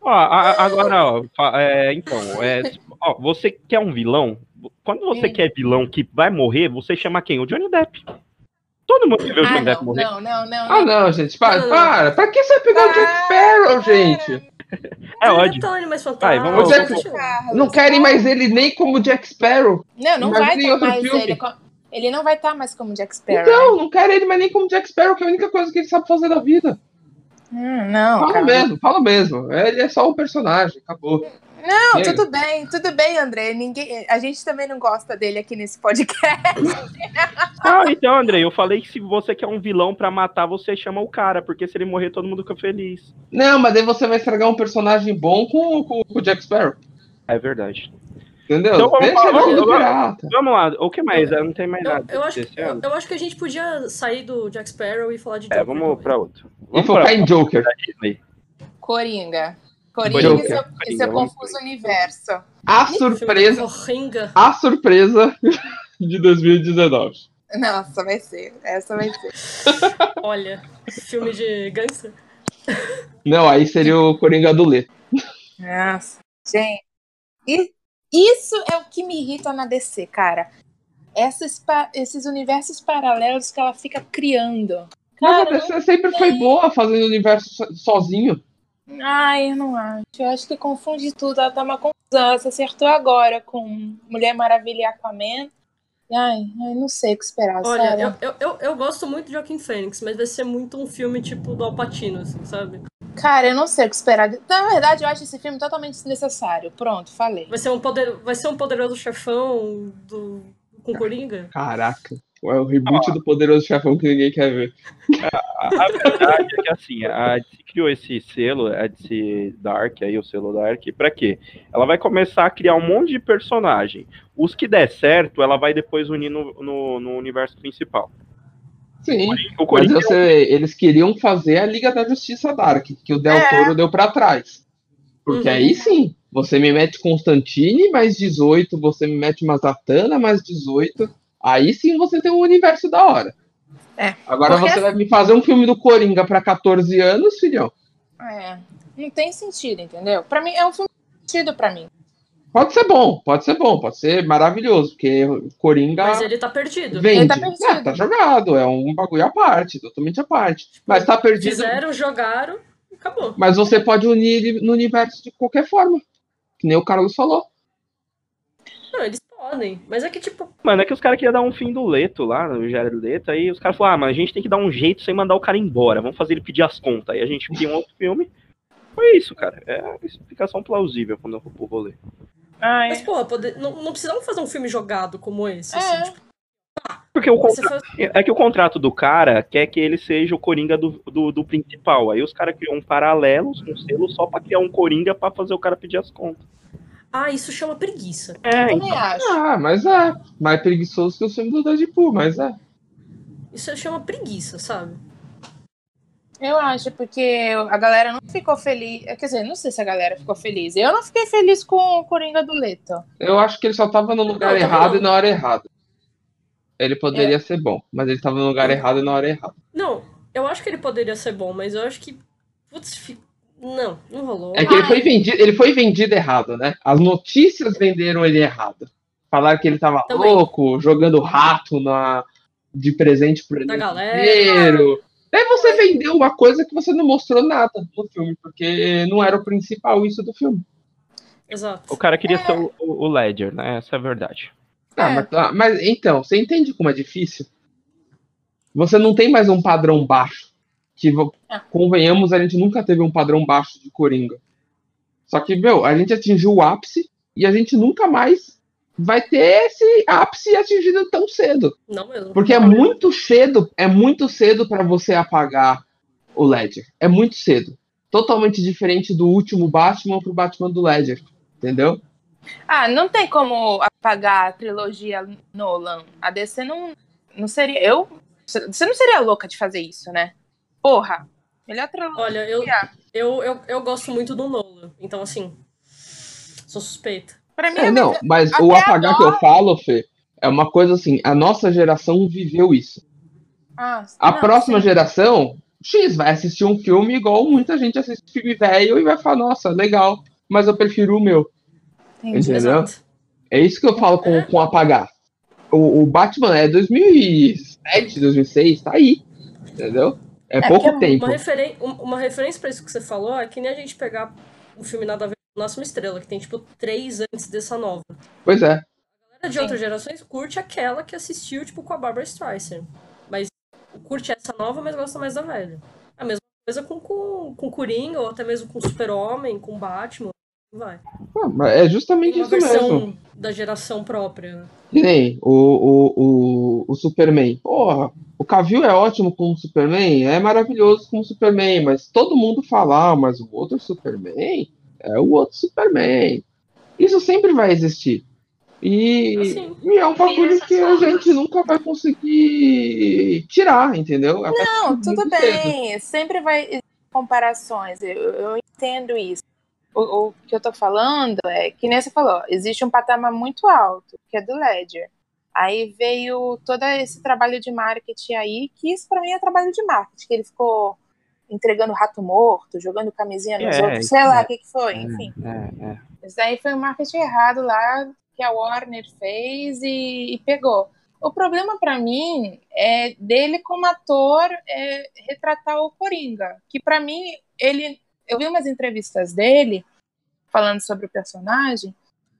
Ó, a- agora, ó, é, então, é, ó, você quer um vilão? Quando você Hum. quer vilão que vai morrer, você chama quem? O Johnny Depp. Todo mundo quer ver o Ah, Johnny Depp não, morrer. não, não, não. Ah, não, gente, para, Não. para. Pra que você vai pegar o Jack. Sparrow, gente? É Ele ódio. tá Vai, vamos- é-. Carlos, Não querem mais ele nem como Jack Sparrow. Não, não vai estar outro mais filme. ele. Ele não vai estar mais como Jack Sparrow. Então, não quero ele mais nem como Jack Sparrow, que é a única coisa que ele sabe fazer da vida. Hum, não, Fala cara. mesmo, fala mesmo. Ele é só um personagem, acabou. Não, tudo bem, tudo bem, André. Ninguém, a gente também não gosta dele aqui nesse podcast. Ah, então, André, eu falei que se você quer um vilão pra matar, você chama o cara, porque se ele morrer, todo mundo fica feliz. Não, mas daí você vai estragar um personagem bom com, com, com o Jack Sparrow. É verdade. Entendeu? Então, vamos Deixa vamos- pirata. Vamos lá, o que mais? Eu não tem mais Eu, nada. eu, acho, desse eu, ano. eu acho que a gente podia sair do Jack Sparrow e falar de É, Joker vamos também. pra outro. E Vamos focar pra em Joker. Coringa. Coringa Joker. e seu, vamos confuso universo. A surpresa, Coringa. a surpresa de 2019. Nossa, vai ser. Essa vai ser. Olha, filme de gangster. Não, aí seria o Coringa do Lê. Nossa. Gente, e isso é o que me irrita na DC, cara. Essas, esses universos paralelos que ela fica criando. Mas a Cara, DC sempre foi boa fazendo universo so- sozinho. Ai, eu não acho. Eu acho que confunde tudo. Ela tá uma confusão. Ela se acertou agora com Mulher Maravilha e Aquaman. Ai, eu não sei o que esperar, Olha, sabe? eu, eu, eu, eu gosto muito de Joaquim Fênix, mas vai ser muito um filme tipo do Alpatino, assim, sabe? Cara, eu não sei o que esperar. Na verdade, eu acho esse filme totalmente desnecessário. Pronto, falei. Vai ser um, poder, vai ser um poderoso chefão do, com Coringa? Caraca. É o reboot do Poderoso Chefão que ninguém quer ver. A, a verdade é que assim, a criou esse selo, a DC Dark, aí o selo Dark, pra quê? Ela vai começar a criar um monte de personagem. Os que der certo, ela vai depois unir no, no, no universo principal. Sim. O Mas Coringa você, eles queriam fazer a Liga da Justiça Dark, que o Del É. Toro deu pra trás. Porque Uhum. aí sim, você me mete Constantine mais 18, você me mete uma Zatanna mais 18. Aí sim você tem um universo da hora. É. Agora Porque você vai me fazer um filme do Coringa pra 14 anos, filhão. É, não tem sentido, entendeu? Pra mim, é um filme sentido pra mim. Pode ser bom, pode ser bom, pode ser maravilhoso, porque o Coringa Mas ele tá perdido. vende. Ele tá perdido. É, tá jogado, é um bagulho à parte, totalmente à parte. Mas tá perdido. Fizeram, jogaram Acabou. Mas você pode unir ele no universo de qualquer forma. Que nem o Carlos falou. Não, eles podem. Mas é que, tipo, Mano, é que os caras queriam dar um fim do Leto lá, no Jared Leto, aí os caras falaram, ah, mas a gente tem que dar um jeito sem mandar o cara embora, vamos fazer ele pedir as contas. Aí a gente cria um outro filme. Foi isso, cara. É uma explicação plausível quando eu vou pro rolê. Ai, mas porra, poder... não, não precisamos fazer um filme jogado como esse. É. Assim, tipo, Porque o você contra- faz... é que o contrato do cara quer que ele seja o Coringa do, do, do principal. Aí os caras criam um paralelo, um selo, só pra criar um Coringa pra fazer o cara pedir as contas. Ah, isso chama preguiça. É, também acho. Ah, mas é. Mais preguiçoso que o filme do Deadpool, mas é. Isso chama preguiça, sabe? Eu acho, porque a galera não ficou feliz. Quer dizer, não sei se a galera ficou feliz. Eu não fiquei feliz com o Coringa do Leto. Eu acho que ele só tava no lugar Não, errado não. e na hora errada. Ele poderia ser bom, mas ele tava no lugar errado e na hora errada. Não, eu acho que ele poderia ser bom, mas eu acho que. Putz, fi- não, não rolou. É que ele foi vendido, ele foi vendido errado, né? As notícias venderam ele errado. Falaram que ele tava Também. louco, jogando rato na, de presente pro Da elenco galera. Daí você vendeu uma coisa que você não mostrou nada no filme, porque não era o principal isso do filme. Exato. o cara queria ser o, o Ledger, né? Essa é a verdade. Ah, É. mas, ah, mas então, você entende como é difícil? Você não tem mais um padrão baixo. Que, É. convenhamos, a gente nunca teve um padrão baixo de Coringa. Só que, meu, a gente atingiu o ápice e a gente nunca mais vai ter esse ápice atingido tão cedo. Não mesmo. Porque é muito cedo, é muito cedo para você apagar o Ledger. É muito cedo. Totalmente diferente do último Batman pro Batman do Ledger. Entendeu? Ah, não tem como apagar a trilogia Nolan. A DC não, não seria. Eu. Você não seria louca de fazer isso, né? Porra. Melhor trilogia. Olha, eu, eu, eu, eu gosto muito do Nolan. Então, assim. Sou suspeita. Pra mim É, é não, mas até o apagar que agora- eu falo, Fê, é uma coisa assim, a nossa geração viveu isso. Ah, A não, próxima sim. geração, X, vai assistir um filme igual muita gente assiste filme velho e vai falar, nossa, legal, mas eu prefiro o meu. Entendi. Entendeu? Exato. É isso que eu falo com, É. com apagar. O, o Batman é 2007, 2006, tá aí. Entendeu? É, pouco porque tempo. Uma, referen um- uma referência pra isso que você falou é que nem a gente pegar um filme nada a ver com Nasce uma Estrela, que tem, tipo, três antes dessa nova. Pois é. A galera de Sim. outras gerações curte aquela que assistiu, tipo, com a Barbara Streisand. Mas curte essa nova, mas gosta mais da velha. A mesma coisa com, com, com Coringa, ou até mesmo com Super-Homem, com Batman. Vai. Ah, É justamente Uma isso mesmo. da geração própria, né? Que nem o, o, o, o Superman. Porra, o Cavill é ótimo como Superman, é maravilhoso como Superman, mas todo mundo fala, ah, mas o outro Superman é o outro Superman. Isso sempre vai existir. E, Assim. e é um bagulho que a gente nunca vai conseguir tirar, entendeu? É Não, tudo muito cedo. bem. Sempre vai existir comparações. Eu, eu entendo isso. O, o que eu tô falando é que nem você falou, existe um patamar muito alto, que é do Ledger. Aí veio todo esse trabalho de marketing aí, que isso pra mim é trabalho de marketing, que ele ficou entregando rato morto, jogando camisinha nos É, outros, sei lá é. o que, que foi, enfim. É, é. Isso daí foi um marketing errado lá que a Warner fez e, e pegou. O problema pra mim é dele como ator é, retratar o Coringa, que pra mim ele, eu vi umas entrevistas dele falando sobre o personagem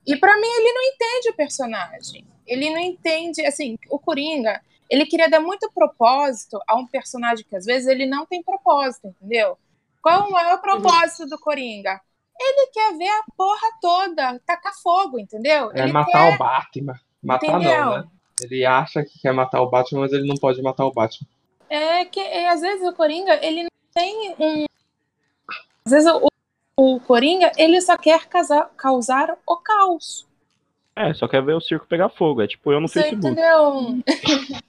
e pra mim ele não entende o personagem. Ele não entende, assim, o Coringa, ele queria dar muito propósito a um personagem que às vezes ele não tem propósito, entendeu? Qual o maior propósito do Coringa? Ele quer ver a porra toda, tacar fogo, entendeu? É ele matar quer, o Batman. Matar entendeu? não, né? Ele acha que quer matar o Batman, mas ele não pode matar o Batman. É que é, às vezes o Coringa, ele não tem um. Às vezes o, o Coringa, ele só quer casar- causar o caos. É, só quer ver o circo pegar fogo. É tipo eu no Você Facebook. entendeu?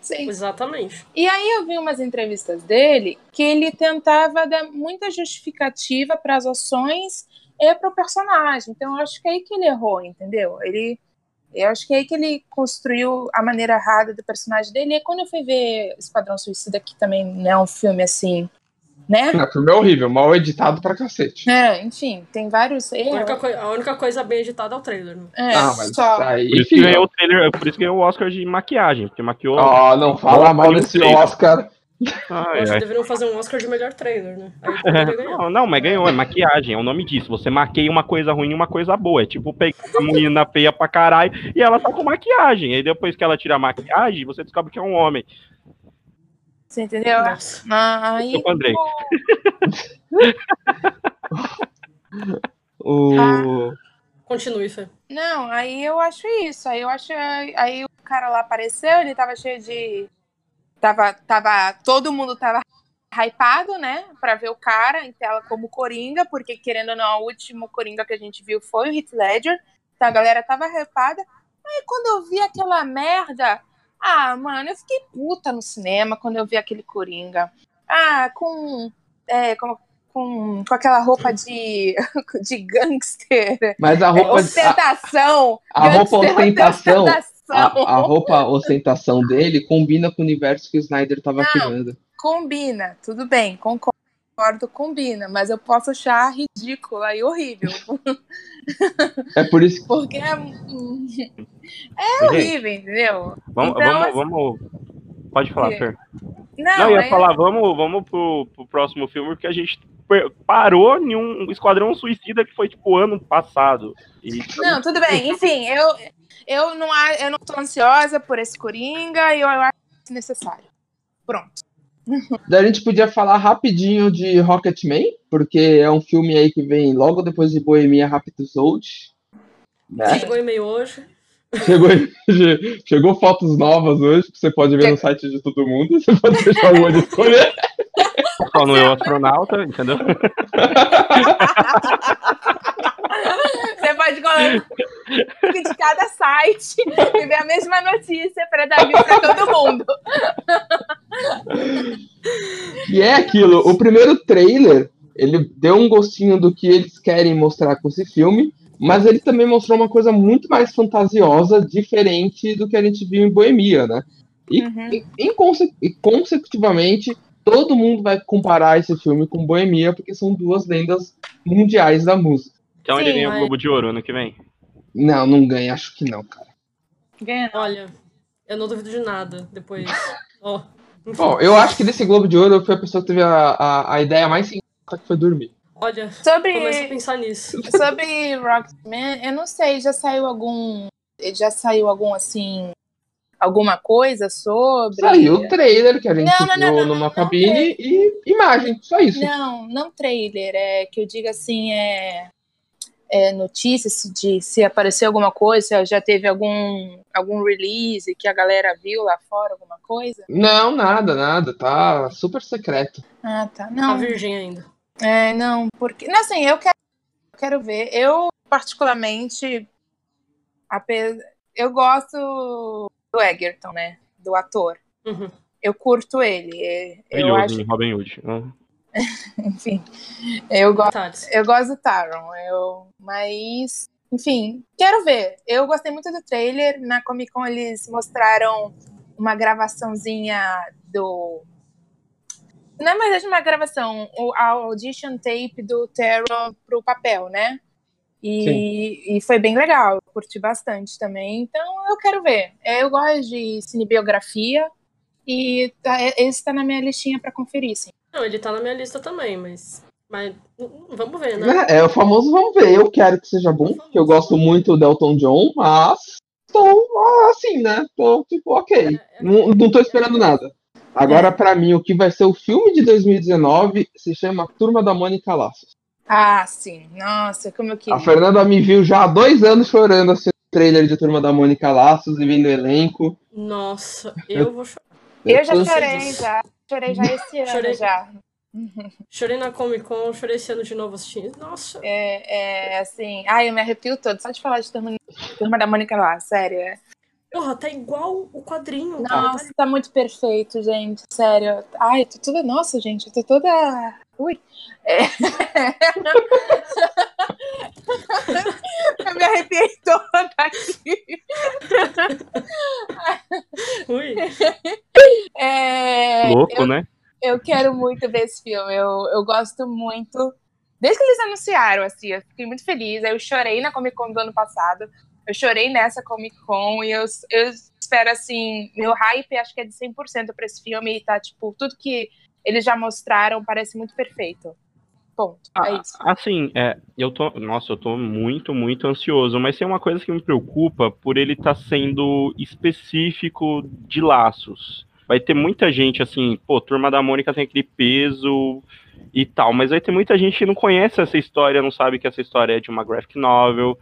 Sim. Exatamente. E aí eu vi umas entrevistas dele que ele tentava dar muita justificativa para as ações e para o personagem. Então eu acho que é aí que ele errou, entendeu? Ele, eu acho que é aí que ele construiu a maneira errada do personagem dele. E quando eu fui ver Esquadrão Suicida, que também não é um filme assim, né? Não, o filme é horrível, mal editado pra cacete. É, enfim, tem vários A única, erros. coi- a única coisa bem editada é o trailer, né? É, ah, mas só. aí. Por isso que ganhou o trailer, por isso que ganhou o Oscar de maquiagem, porque maquiou. Ó, não fala mal desse. Oscar. Que ai. deveriam fazer um Oscar de melhor trailer, né? É, não, não, mas ganhou, é maquiagem, é o nome disso. Você maqueia uma coisa ruim e uma coisa boa. É tipo pegar a menina feia pra caralho e ela tá com maquiagem. Aí depois que ela tira a maquiagem, você descobre que é um homem. Você entendeu? Nossa. Ah, Aí, Eu Andrei. O... Continue, Fê. Não, aí eu acho isso. Aí eu acho. Aí o cara lá apareceu, ele tava cheio de. Tava. tava todo mundo tava hypado, né? Pra ver o cara em tela como Coringa, porque querendo ou não, o último Coringa que a gente viu foi o Heath Ledger. Então a galera tava hypada. Aí quando eu vi aquela merda. Ah, mano, eu fiquei puta no cinema quando eu vi aquele Coringa. Ah, com. É, com, com, com aquela roupa de, de gangster. Mas a roupa. a- Ostentação. a roupa Gangster ostentação. A, a roupa ostentação dele combina com o universo que o Snyder tava Não. criando. Combina, tudo bem, concordo, combina, mas eu posso achar ridícula e horrível. É por isso que. Porque é, é horrível, entendeu? vamos, Então, vamos, assim- vamos. Pode falar? Fer. Não, Não, eu ia é- falar, vamos, vamos pro, pro próximo filme, porque a gente parou em um Esquadrão Suicida que foi tipo ano passado. E não, tudo bem. Enfim, eu, eu, não, eu não tô ansiosa por esse Coringa e eu, eu acho necessário. Pronto. Daí a gente podia falar rapidinho de Rocketman, porque é um filme aí que vem logo depois de Bohemia Rhapsody. Né? Chegou e-mail hoje. Chegou, chegou fotos novas hoje, que você pode ver no site de todo mundo. Você pode deixar uma de escolher. só no Eu Astronauta, entendeu? Pode de cada site e ver a mesma notícia para dar view para todo mundo. E é aquilo, o primeiro trailer, ele deu um gostinho do que eles querem mostrar com esse filme, mas ele também mostrou uma coisa muito mais fantasiosa, diferente do que a gente viu em Boemia, né? E, Uhum. e- conse- e consecutivamente, todo mundo vai comparar esse filme com Boemia, porque são duas lendas mundiais da música. Então ele Sim, ganha o Globo de Ouro ano que vem. Não, não ganha, acho que não, cara. Ganha. Olha, eu não duvido de nada depois. Enfim. Bom, eu acho que desse Globo de Ouro foi a pessoa que teve a, a, a ideia mais sensata que foi dormir. Olha, Sobre, começa a pensar nisso. sobre Rocketman, eu não sei, já saiu algum. Já saiu algum assim. Alguma coisa sobre. Saiu o trailer que a gente Não, não, não, não, numa não cabine e imagem, só isso. Não, não trailer, é que eu diga assim, é, é notícias de se apareceu alguma coisa, se já teve algum, algum release que a galera viu lá fora, alguma coisa. Não, nada, nada, tá super secreto. Ah, tá. Não, virgem ainda. é, não, porque. Não, assim, eu quero, quero ver. Eu, particularmente, eu gosto do Egerton, né? Do ator. Uhum. Eu curto ele. é, Eu Maravilhoso, acho, Robin Hood. Ah. enfim. Eu gosto. Eu gosto do Taron, eu, mas, enfim, quero ver. Eu gostei muito do trailer. Na Comic Con eles mostraram uma gravaçãozinha do. Na verdade, uma gravação, o- a audition tape do Taron pro papel, né? E, e foi bem legal, eu curti bastante também. Então eu quero ver. Eu gosto de cinebiografia e tá, esse tá na minha listinha para conferir, sim. Não, ele tá na minha lista também, mas. Mas hum, vamos ver, né? É, é o famoso vamos ver. Eu quero que seja bom, porque eu gosto muito do Elton John, mas tô ah, assim, né? Tô tipo, ok. Não, não tô esperando nada. Agora, pra mim, o que vai ser o filme de 2019 se chama Turma da Mônica Laços. Ah, sim. Nossa, como eu queria. A Fernanda me viu já há dois anos chorando assistindo o trailer de Turma da Mônica Laços e vendo o elenco. Nossa, eu vou chorar. Eu já tô- chorei, já. Chorei já esse ano, Chorei. já. Chorei na Comic Con, chorei esse ano de novo assistindo. Nossa. É, é, assim. Ai, eu me arrepio todo. Só de falar de turma, turma da Mônica lá, sério. é. Porra, tá igual o quadrinho. cara. Nossa, tá muito perfeito, gente. Sério. Ai, tô toda. Nossa, gente, eu tô toda. Ui. É. eu me arrepiei toda aqui. Ui. É, Louco, né? eu quero muito ver esse filme. Eu, eu gosto muito. Desde que eles anunciaram, assim, eu fiquei muito feliz. Eu chorei na Comic Con do ano passado. Eu chorei nessa Comic Con e eu, eu espero, assim, meu hype acho que é de 100% pra esse filme e tá, tipo, tudo que eles já mostraram parece muito perfeito. Ponto. é Ah, isso. Assim, é, eu tô. Nossa, eu tô muito, muito ansioso, mas tem uma coisa que me preocupa por ele estar sendo específico de laços. Vai ter muita gente assim, pô, Turma da Mônica tem aquele peso e tal, mas vai ter muita gente que não conhece essa história, não sabe que essa história é de uma graphic novel.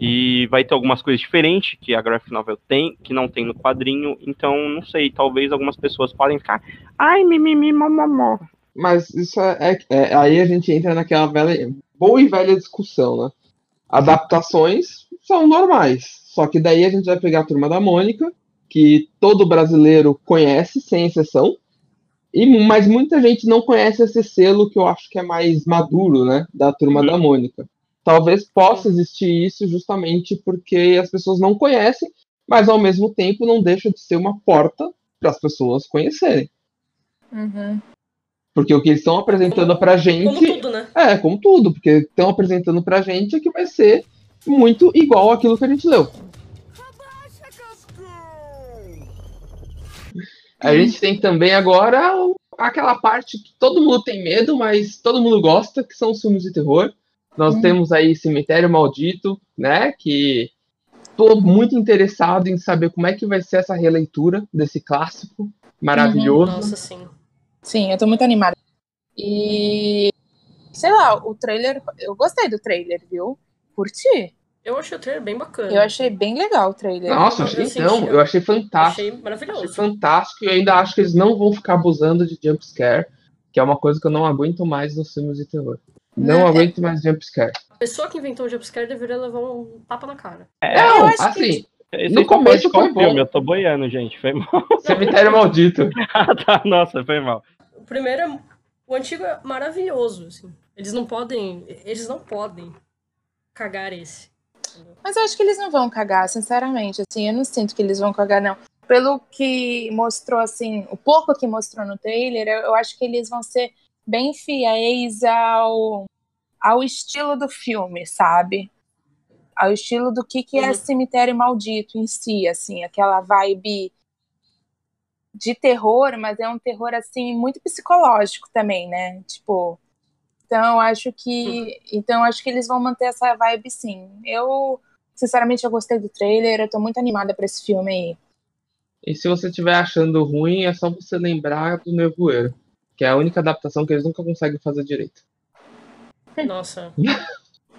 E vai ter algumas coisas diferentes que a graphic novel tem, que não tem no quadrinho. Então, não sei, talvez algumas pessoas podem ficar. Ai, mimimi, mamamó. Mas isso é, é- é- Aí a gente entra naquela velha, boa e velha discussão, né? Adaptações são normais. Só que daí a gente vai pegar a turma da Mônica, que todo brasileiro conhece, sem exceção. E, mas muita gente não conhece esse selo que eu acho que é mais maduro, né? Da turma Uhum. da Mônica. Talvez possa existir isso justamente porque as pessoas não conhecem, mas ao mesmo tempo não deixa de ser uma porta para as pessoas conhecerem. Uhum. Porque o que eles estão apresentando pra gente. Como tudo, né? É, como tudo, porque estão apresentando pra gente é que vai ser muito igual àquilo que a gente leu. A gente tem também agora aquela parte que todo mundo tem medo, mas todo mundo gosta, que são os filmes de terror. Nós Hum. temos aí Cemitério Maldito, né? Que tô muito interessado em saber como é que vai ser essa releitura desse clássico maravilhoso. Nossa, sim. Sim, eu tô muito animada. E. Sei lá, o trailer. Eu gostei do trailer, viu? Curti. Eu achei o trailer bem bacana. Eu achei bem legal o trailer. Nossa, Eu achei, então, eu eu achei fantástico. Achei Achei maravilhoso. fantástico e ainda acho que eles não vão ficar abusando de jumpscare, que é uma coisa que eu não aguento mais nos filmes de terror. Não Não, é- aguento mais jumpscare. A pessoa que inventou o jumpscare deveria levar um tapa na cara. Não, acho que- assim, Esse No começo foi bom. filme? Eu tô boiando, gente. Foi mal. Cemitério Maldito. Ah, tá. Nossa, foi mal. O primeiro é. O antigo é maravilhoso, assim. Eles não podem. Eles não podem cagar esse. Mas eu acho que eles não vão cagar, sinceramente. Assim, eu não sinto que eles vão cagar, não. Pelo que mostrou, assim, o pouco que mostrou no trailer, eu, eu acho que eles vão ser bem fiéis ao, ao estilo do filme, sabe? Ao estilo do que, que é Uhum. Cemitério Maldito em si, assim, aquela vibe de terror, mas é um terror, assim, muito psicológico também, né? Tipo, então acho que. Então acho que eles vão manter essa vibe sim. Eu, sinceramente, eu gostei do trailer, eu tô muito animada pra esse filme aí. E se você estiver achando ruim, é só você lembrar do Nevoeiro, que é a única adaptação que eles nunca conseguem fazer direito. Nossa,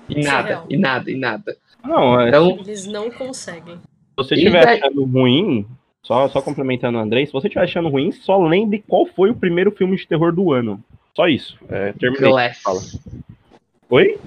E Isso é nada, real. e nada, e nada. Não, é, Então, eles não conseguem. se você estiver daí- achando ruim, só, só complementando o Andrei, se você estiver achando ruim, só lembre qual foi o primeiro filme de terror do ano. Só isso. É, terminei. Fala. Oi?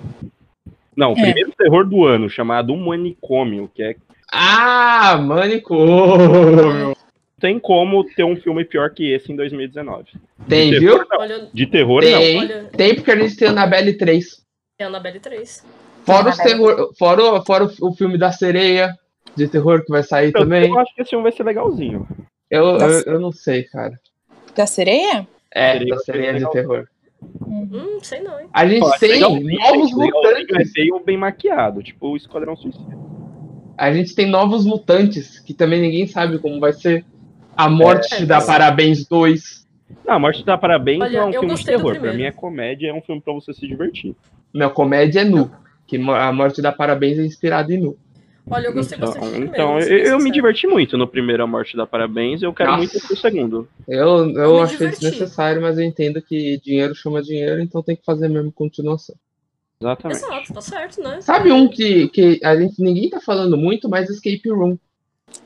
Não, o É. primeiro terror do ano, chamado Um Manicômio, que é. Ah, manicômio! Tem como ter um filme pior que esse em 2019. Tem, de viu? terror, não. Olha, De terror, Tem. olha, Tem porque a gente tem Annabelle 3. é a Annabelle 3. Fora, os terror, fora, o- fora o, filme da sereia de terror que vai sair não. também. Eu acho que esse filme vai ser legalzinho. Eu, eu, Nossa. eu não sei, cara. Da sereia? É, Sereia da sereia de legal. terror. Hum, sei não, hein? A gente Ó, tem legalzinho, novos é mutantes. feio bem maquiado, tipo o Esquadrão Suicida. A gente tem novos mutantes, que também ninguém sabe como vai ser. A Morte É, da é. Parabéns 2. Não, a Morte dá Parabéns Olha, não é um filme de terror. Pra mim é comédia, é um filme pra você se divertir. Não, comédia é nu. Que a Morte da Parabéns é inspirada em nu. Olha, eu gostei Então, bastante do primeiro. então eu, eu me diverti muito no primeiro A Morte da Parabéns. Eu quero Nossa. muito pro segundo. Eu, eu, Eu achei diverti. desnecessário, mas eu entendo que dinheiro chama dinheiro, então tem que fazer mesmo continuação. Exatamente. Exato, tá certo, né? Sabe um que, que a gente ninguém tá falando muito, mas Escape Room.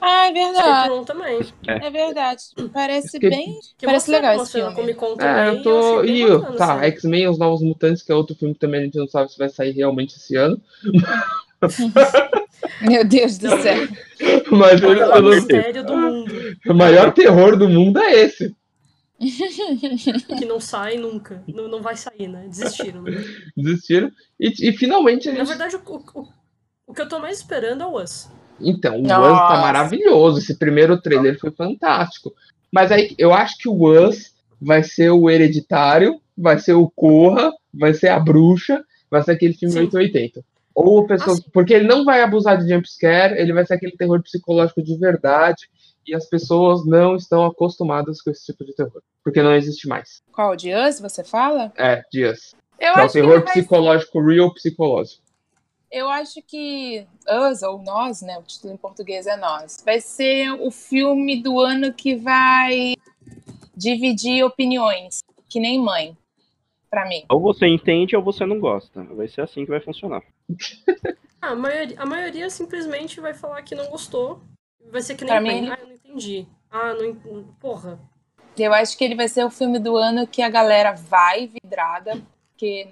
Ah, é verdade. Room também. É verdade. Parece Que- bem. Que Parece legal esse na filme. Comic Con É, eu tô. E, bacana, tá, assim. X-Men Os Novos Mutantes, que é outro filme que também a gente não sabe se vai sair realmente esse ano. Meu Deus do céu. Mas eu- o eu não- mistério do mundo, o maior terror do mundo é esse. que não sai nunca. Não, não vai sair, né? Desistiram. Né? Desistiram. E, e finalmente a Na gente. verdade, o, o, o que eu tô mais esperando é o Us. Então, o Us Nossa. tá maravilhoso. Esse primeiro trailer foi fantástico. Mas aí eu acho que o Us vai ser o Hereditário, vai ser o Corra, vai ser a Bruxa, vai ser aquele filme Sim. 880. Ou pessoas. Ah, sim. porque ele não vai abusar de jumpscare, ele vai ser aquele terror psicológico de verdade. e as pessoas não estão acostumadas com esse tipo de terror. Porque não existe mais. Qual de Us você fala? É, dias. Eu Que é o terror psicológico, real psicológico. Eu acho que Us, ou Nós, né? O título em português é Nós. Vai ser o filme do ano que vai dividir opiniões, que nem mãe, pra mim. Ou você entende ou você não gosta. Vai ser assim que vai funcionar. Ah, a, maioria, a maioria simplesmente vai falar que não gostou. Vai ser que nem Pra mãe. mim- Ah, eu não entendi. Ah, não Porra. Eu acho que ele vai ser o filme do ano que a galera vai vidrada, porque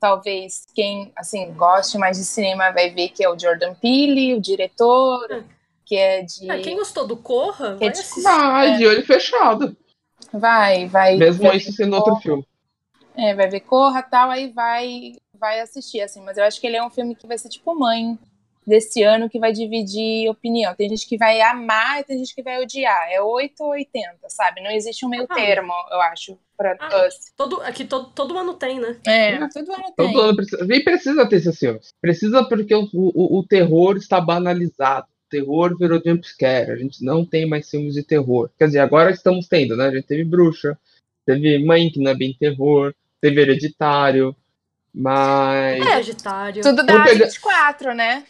talvez quem, assim, goste mais de cinema vai ver que é o Jordan Peele, o diretor, que é de... Ah, quem gostou do Corra, Que vai é de- assistir. Vai, de olho fechado. Vai, vai... Mesmo vai isso sendo outro filme. É, vai ver Corra tal, aí vai, vai assistir, assim. Mas eu acho que ele é um filme que vai ser tipo Mãe desse ano, que vai dividir opinião. Tem gente que vai amar e tem gente que vai odiar. É 8 ou 80, sabe? Não existe um meio Ah. termo, eu acho, pra Ah, Us. Todo, aqui todo, todo ano tem, né? É, todo ano tem. Todo ano precisa. Nem precisa ter esses filmes. Precisa porque o, o, o terror está banalizado. O terror virou jumpscare. A gente não tem mais filmes de terror. Quer dizer, agora estamos tendo, né? A gente teve Bruxa, teve Mãe, que não é bem terror, teve Hereditário, mas. É Sagitário. Tudo pegar- 24, né?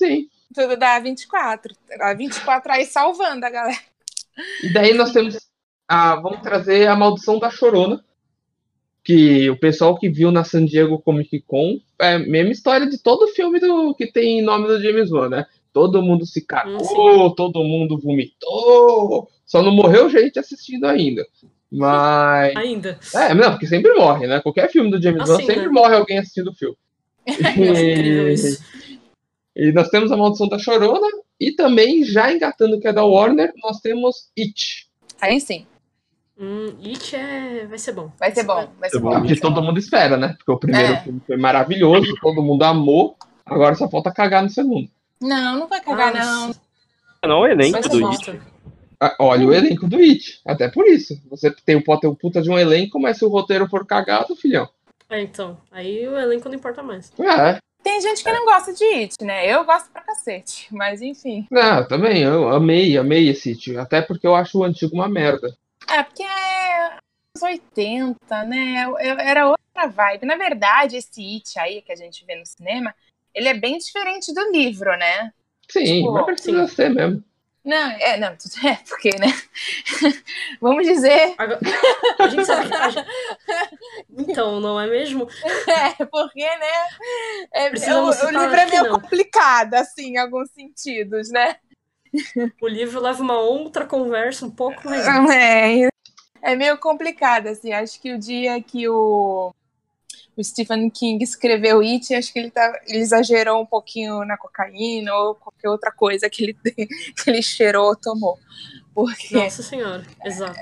Sim. Tudo dá 24. A 24 aí salvando a galera. E daí nós temos. A, vamos trazer a Maldição da Chorona. Que o pessoal que viu na San Diego Comic Con é a mesma história de todo filme do, que tem nome do James Wan, né? Todo mundo se cagou, todo mundo vomitou. Só não morreu gente assistindo ainda. Mas. Ainda. É, não, porque sempre morre, né? Qualquer filme do James Wan Assim, sempre né? morre alguém assistindo o filme. Nossa, incrível isso. E nós temos a Maldição da Chorona. E também, já engatando que é da Warner, nós temos It. Aí sim, Hum, It é... vai ser bom. vai ser bom. Vai ser bom. bom. É o que todo mundo espera, né? Porque o primeiro É. filme foi maravilhoso, todo mundo amou. Agora só falta cagar no segundo. Não, não vai cagar, Ah, não. Não, o elenco do. It. Ah, Olha o elenco do It. Até por isso. Você tem, pode ter um puta de um elenco, mas se o roteiro for cagado, filhão. É, então. Aí o elenco não importa mais. É, Tem gente que não gosta de It, né? Eu gosto pra cacete, mas enfim. não, também, eu amei, amei esse It. Até porque eu acho o antigo uma merda. É, porque é anos 80, né? Eu- eu- Era outra vibe. Na verdade, esse It aí que a gente vê no cinema, ele é bem diferente do livro, né? Sim, Tipo, mas precisa ser mesmo. Não, é, não, tudo é, porque, né? Vamos dizer, Agora, a gente sabe que... a gente- Então, não é mesmo? é, porque, né? É, o, Precisamos o livro é meio não. complicado, assim, em alguns sentidos, né? O livro leva uma outra conversa um pouco mais... É, é meio complicado, assim. Acho que o dia que o, o Stephen King escreveu It, acho que ele, tá, ele exagerou um pouquinho na cocaína ou qualquer outra coisa que ele, que ele cheirou ou tomou. Porque Nossa senhora, exato.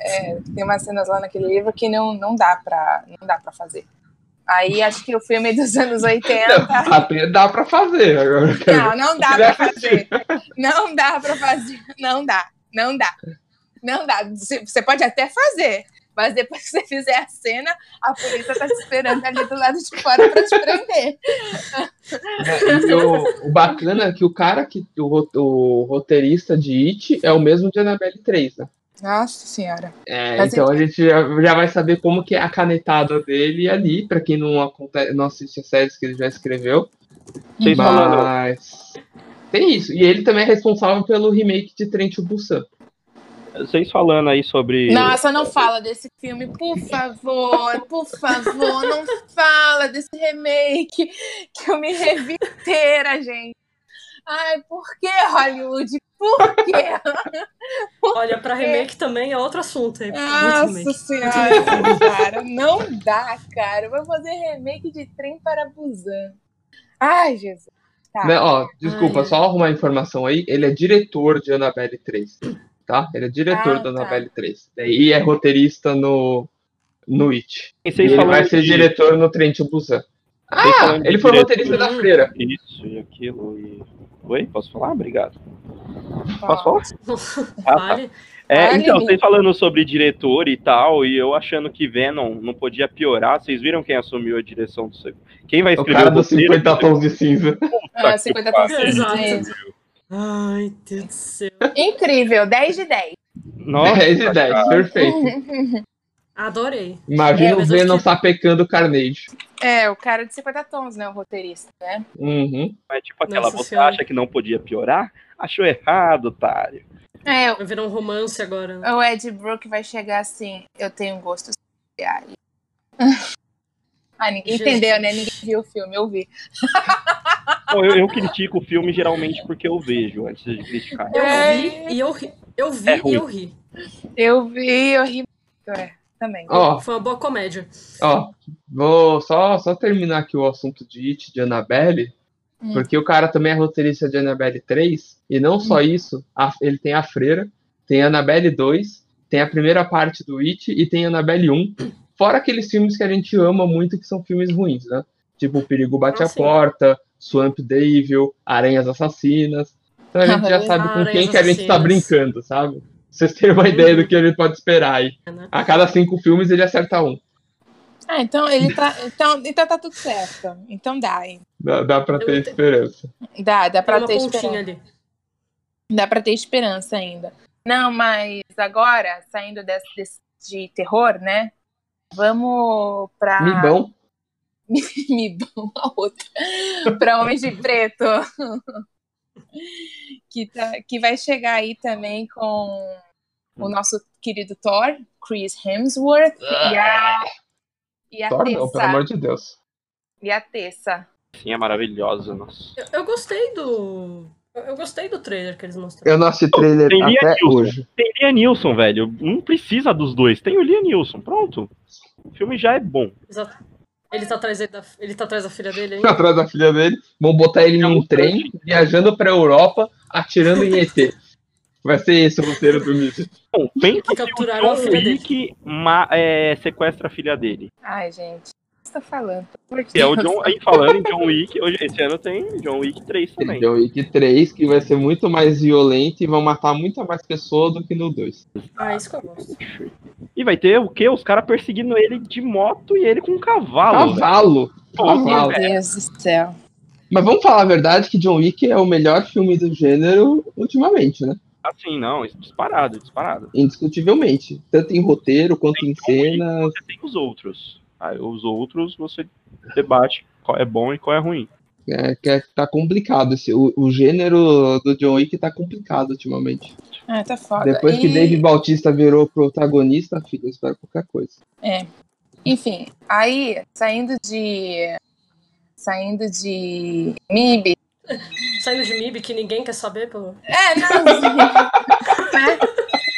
tem umas cenas lá naquele livro que não, não, dá pra, não dá pra fazer. Aí acho que o filme dos anos 80. Até dá pra fazer. Agora Não, não dá pra fazer. Não dá pra fazer. Não dá. Não dá. Não dá. Você pode até fazer, mas depois que você fizer a cena, a polícia tá te esperando ali do lado de fora pra te prender. E o, o bacana é que o cara que. O, o roteirista de It é o mesmo de Annabelle 3, né? Nossa senhora. É, então a gente já, já vai saber como que é a canetada dele ali, pra quem não, não assiste as séries que ele já escreveu. Falando. Mas tem isso. E ele também é responsável pelo remake de Trent Busan. Vocês falando aí sobre. Nossa, não fala desse filme, por favor, por favor, não fala desse remake que eu me revi inteira, gente. Ai, por que Hollywood? Por quê? Olha, pra remake também é outro assunto. É Nossa senhora, cara, não dá, cara. Vai fazer remake de Trem para Busan. Ai, Jesus. Tá. Né, ó, desculpa, Ai, só arrumar a informação aí. Ele é diretor de Annabelle 3. Tá? Ele é diretor Ah, do tá. Annabelle 3. E é roteirista no, no It. E E ele vai ser de- diretor no Trent to Busan. Ah, ele foi roteirista da freira. Isso e aquilo. E... Oi, posso falar? Obrigado. Posso falar? Ah, tá. É, então, vocês falando sobre diretor e tal, e eu achando que Venom não podia piorar, vocês viram quem assumiu a direção do segundo? Quem vai O escrever cara o dos roteiro 50 do tons de cinza. segundo? Ah, que 50 pariu. tons de cinza. Ai, Deus do céu. Incrível, 10 de 10. Nossa, 10 de 10, Uhum. perfeito. Adorei. Imagina É, o mas Venom que- sapecando o Carnage. É, o cara de 50 tons, né? O roteirista, né? Uhum. é tipo aquela, Nossa você Senhora. acha que não podia piorar? Achou errado, otário. É, Vai virar um romance agora. né? o Ed Brook vai chegar assim, eu tenho gostos sociais. Ah, ninguém Jesus. entendeu, né? Ninguém viu o filme, eu vi. Bom, eu, eu critico o filme geralmente porque eu vejo, antes de criticar. Eu É. vi e eu ri. Eu vi É e eu ri. Eu vi, eu ri muito, é, também. Ó, Foi uma boa comédia. ó, vou só, só terminar aqui o assunto de It, de Annabelle, Hum. porque o cara também é roteirista de Annabelle 3, e não só isso, a- ele tem a Freira, tem Annabelle 2, tem a primeira parte do It e tem Annabelle 1, fora aqueles filmes que a gente ama muito que são filmes ruins, né? Tipo O Perigo Bate Ah, a sim. Porta, Swamp Devil, Aranhas Assassinas. Então a gente já sabe com quem que a gente tá brincando, sabe? Pra Vocês terem uma ideia do que a gente pode esperar aí. Né? A cada cinco filmes ele acerta um. Ah, então ele tá. Então, então tá tudo certo. Então dá, hein? Dá, dá pra ter Eu te- esperança. Dá, dá Tem pra ter esperança. ali. Dá pra ter esperança ainda. Não, mas agora, saindo desse, desse- de terror, né? Vamos pra. Mibão. Mibão, a outra. pra Homem de Preto. que, tá, que vai chegar aí também com o nosso querido Thor, Chris Hemsworth. E a. E a Thor não, pelo Tessa. amor de Deus. E a Tessa. Sim, é maravilhosa, nossa. Eu, eu gostei do. Eu, eu gostei do trailer que eles mostraram. Eu não assisti trailer Tem até Neeson. hoje. Tem Liam Neeson, velho. Não precisa dos dois. Tem o Liam Neeson, pronto. O filme já é bom. Exato. Ele tá atrás da, ele tá atrás da filha dele ainda? Atrás da filha dele. Vão botar ele num trem, viajando pra Europa, atirando em ET. Vai ser esse o roteiro do Mídia. Bom, pensa que o Capturaram a John filha dele. Wick ma- é, sequestra a filha dele. Ai, gente. Você tá falando? É o. John, aí falando em John Wick, hoje, esse ano tem John Wick 3 também. John Wick 3, que vai ser muito mais violento e vão matar muita mais pessoas do que no 2. Ah, isso que eu gosto. E vai ter o quê? Os caras perseguindo ele de moto e ele com um cavalo. Cavalo! Pô, Cavalo. Meu Deus do céu. Mas vamos falar a verdade que John Wick é o melhor filme do gênero ultimamente, né? Assim, não, isso disparado, disparado. Indiscutivelmente. Tanto em roteiro quanto em John Wick, cenas. Você tem os outros. Aí os outros você debate qual é bom e qual é ruim. É, que é- tá complicado. Esse, o, o gênero do John Wick tá complicado ultimamente. Ah, tá foda. Depois que E- Dave Bautista virou protagonista, filho, eu espero qualquer coisa. Enfim, aí, saindo de. Saindo de MIB. Saindo de MIB que ninguém quer saber, pelo. É, não.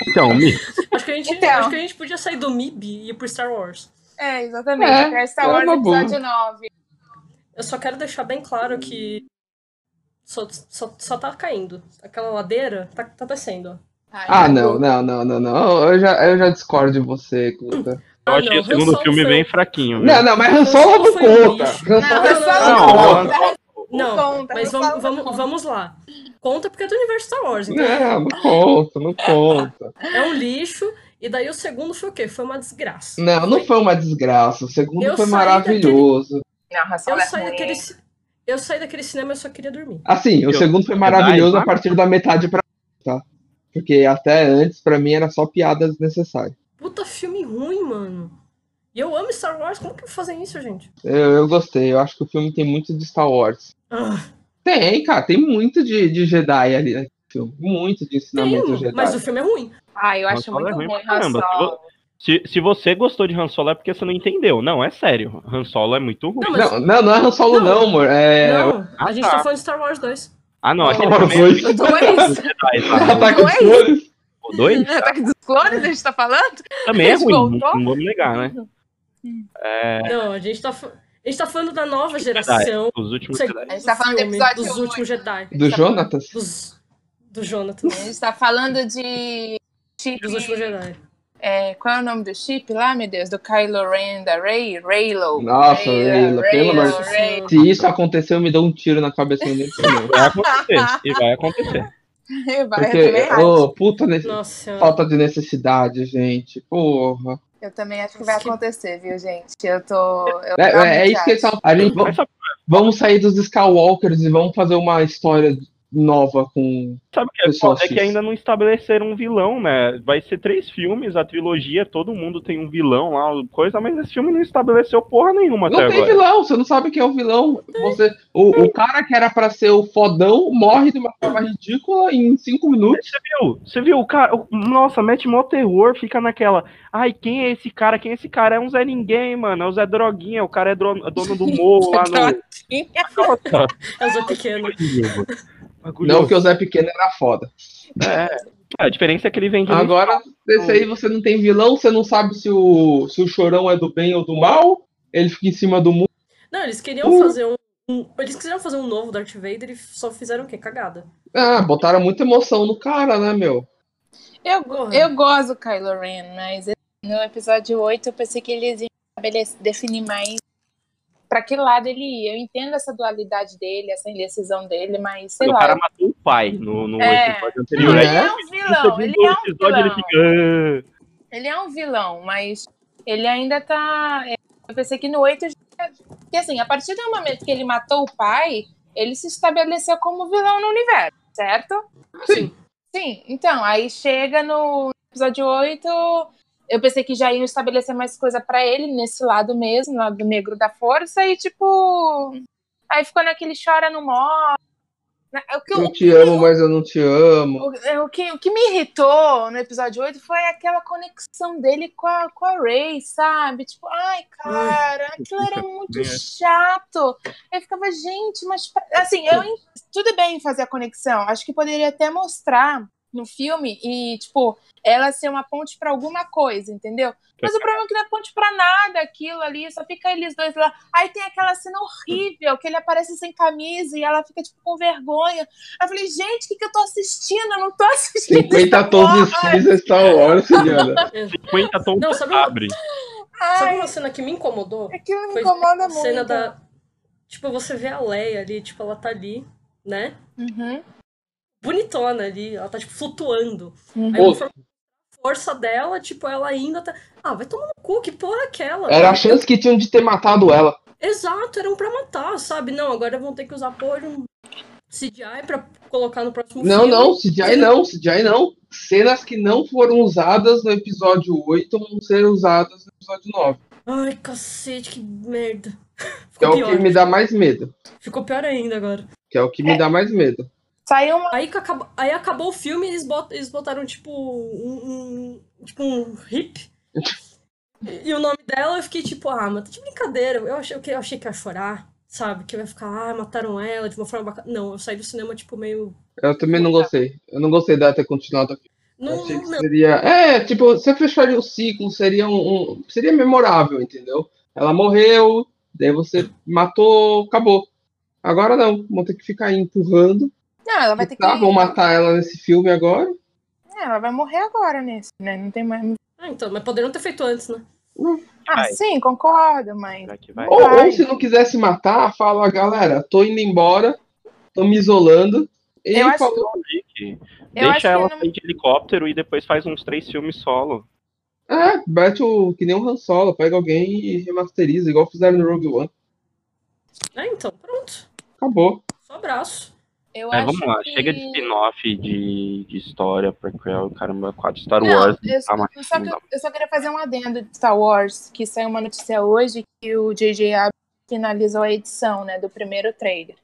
Então, me Acho que a gente, Então. acho que a gente podia sair do MIB e ir pro Star Wars. É, exatamente. É, É, Star é Wars boa. episódio 9. Eu só quero deixar bem claro que só, só, só tá caindo. Aquela ladeira tá, tá descendo. Ai, Ah, não, não, não, não, não. Eu já, eu já discordo de você, Cluta. eu Ah, achei não, o segundo Han filme foi- bem fraquinho. viu? Não, não, mas Han Solo não conta. Han Não, Solo é não Não, conta, mas não vamos, vamos, vamos lá. Conta porque é do universo Star Wars. Então Não, não conta, não conta. é um lixo. E daí o segundo foi o quê? Foi uma desgraça. Não, não foi uma desgraça. O segundo Eu foi maravilhoso. Não, Han Eu é saí, daquele, eu saí daquele cinema e eu só queria dormir. Assim, o Eu- segundo foi Verdade, maravilhoso a partir da metade pra tá? Porque até antes, pra mim, era só piadas necessárias. Puta filme ruim, mano. E eu amo Star Wars. Como que fazem isso, gente? Eu, eu gostei, eu acho que o filme tem muito de Star Wars. Ah, Tem, cara, tem muito de, de Jedi ali filme. Muito de ensinamento tem, Jedi. mas o filme é ruim. Ah, eu acho Solo muito é ruim ruim, Han. Solo. Se, se você gostou de Han Solo é porque você não entendeu. Não, é sério. Han Solo é muito ruim. Não, mas- Não, não, não é Han Solo, Não. não, amor. É. Não, a Ah, gente tá. tá falando de Star Wars 2. Ah, não, Star Wars também é dois. Dois? Jedi, tá? Ataque dos? Clones. O dois Ataque dos clones, a gente tá falando? também é ruim, não, voltou? não vamos negar, né? É, Não, a gente tá, a gente tá falando da nova geração. os últimos Jedi. A gente tá falando do episódio dos últimos Jedi. Do Jonatas? Dos, do Jonathan. A gente tá falando de. Chip. Dos últimos Jedi. É, qual é o nome do chip lá, meu Deus? Do Kylo Ren, da Rey? Raylo. Nossa, Raylo, pelo amor de Deus. Se isso acontecer, eu me dou um tiro na cabeça dele. Vai acontecer. e vai acontecer. Vai, Porque, ô, puta nesse- falta de necessidade, gente. Porra. Eu também acho que vai acontecer, viu, gente? Eu tô. Eu É, é, é isso que eles falam. Gente, vamos sair dos Skywalkers e vamos fazer uma história nova com. Sabe o que é foda? É que ainda não estabeleceram um vilão, né? Vai ser três filmes, a trilogia, todo mundo tem um vilão lá, coisa, mas esse filme não estabeleceu porra nenhuma Não até tem agora. vilão, você não sabe quem é o vilão. Você, o, o cara que era pra ser o fodão morre de uma forma ridícula em cinco minutos. Você viu? Você viu? O cara, o- nossa, mete mó terror, fica naquela. Ai, quem é esse cara? Quem é esse cara? É um Zé Ninguém, mano. É o Zé Droguinha. O cara é dono do morro lá no. É o Zé Pequeno. Não, que o Zé Pequeno era foda. É. A diferença é que ele vende. muito. Agora, desse aí você não tem vilão, você não sabe se o, se o chorão é do bem ou do mal. Ele fica em cima do mundo. Não, eles queriam Uh. fazer um, um- Eles quiseram fazer um novo Darth Vader e só fizeram o quê? Cagada. Ah, botaram muita emoção no cara, né, meu? Eu, Porra. eu gosto do Kylo Ren, mas no episódio 8 eu pensei que eles iam definir mais pra que lado ele ia. Eu entendo essa dualidade dele, essa indecisão dele, mas sei o lá. cara matou o pai no, no É. episódio Não, anterior. ele né? é um vilão, ele segundo é um episódio ele vilão. fica. Ele é um vilão, mas ele ainda tá. Eu pensei que no 8. já- Porque assim, a partir do momento que ele matou o pai, ele se estabeleceu como vilão no universo, certo? Sim. Sim, então, aí chega no episódio 8. Eu pensei que já iam estabelecer mais coisa pra ele nesse lado mesmo, lado negro da força, e tipo. Aí ficou naquele chora no morre. O que, Eu o te amo, mas eu não te amo. o, é, o que, o que me irritou no episódio 8 foi aquela conexão dele com a, com a Ray, sabe? Tipo, ai, cara, aquilo era muito É. chato. Eu ficava, gente, mas. Assim, eu, tudo bem fazer a conexão. Acho que poderia até mostrar no filme e, tipo, ela ser uma ponte pra alguma coisa, entendeu? Mas o problema é que não é ponte pra nada aquilo ali, só fica eles dois lá. Aí tem aquela cena horrível, que ele aparece sem camisa e ela fica, tipo, com vergonha. Eu falei, gente, o que, que eu tô assistindo? Eu não tô assistindo. 50 essa tons de cinza Star Wars, Juliana. 50 tons Não, sabe uma- sabre. Sabe Ai, uma cena que me incomodou? aquilo me Foi incomoda muito. cena da. Tipo, você vê a Leia ali, tipo, ela tá ali, né? Uhum, Bonitona ali, ela tá, tipo, flutuando. uhum. Aí a força dela, tipo, ela ainda tá. Ah, vai tomar no cu, que porra é aquela? Era a chance que tinham de ter matado ela. Exato, eram pra matar, sabe? Não, agora vão ter que usar porra de um CGI pra colocar no próximo Não, filme. não, CGI não, CGI não. Cenas que não foram usadas no episódio 8 vão ser usadas no episódio 9. Ai, cacete, que merda. Que é Ficou o pior. que me dá mais medo. Ficou pior ainda agora. Que é o que me dá mais medo. Saiu uma. Aí, que acabou, aí acabou o filme e eles, bot, eles botaram, tipo, um, um- tipo, um hip. E, e o nome dela, eu fiquei tipo, ah, mas tá de brincadeira. Eu achei, eu achei que ia chorar, sabe? Que eu ia ficar, ah, mataram ela de uma forma bacana. Não, eu saí do cinema, tipo, meio. Eu também não gostei. Eu não gostei dela ter continuado aqui. Não, achei que não, seria. É, tipo, você fecharia o ciclo, seria um, um- Seria memorável, entendeu? Ela morreu, daí você matou, acabou. Agora não, vão ter que ficar empurrando. Não, ela vai ter que. Tá, vão matar ela nesse filme agora. É, ela vai morrer agora nesse, né? Não tem mais. Ah, então, mas poderiam ter feito antes, né? Ah, Vai. sim, concordo, mas. Que? Ou, ou se não quisesse matar, fala, galera, tô indo embora, tô me isolando. E Eu falou, acho Deixa que ela não- sair de helicóptero e depois faz uns três filmes solo. é, bate o que nem o Han Solo, pega alguém e remasteriza, igual fizeram no Rogue One. É, então, pronto. Acabou. Só abraço. Eu acho vamos lá, que... chega de spin-off de, de história, prequel, caramba, quatro Star Não, Wars. eu, tá, mas eu só, dá. eu só queria fazer um adendo de Star Wars, que saiu uma notícia hoje que o J.J. Abrams finalizou a edição, né, do primeiro trailer.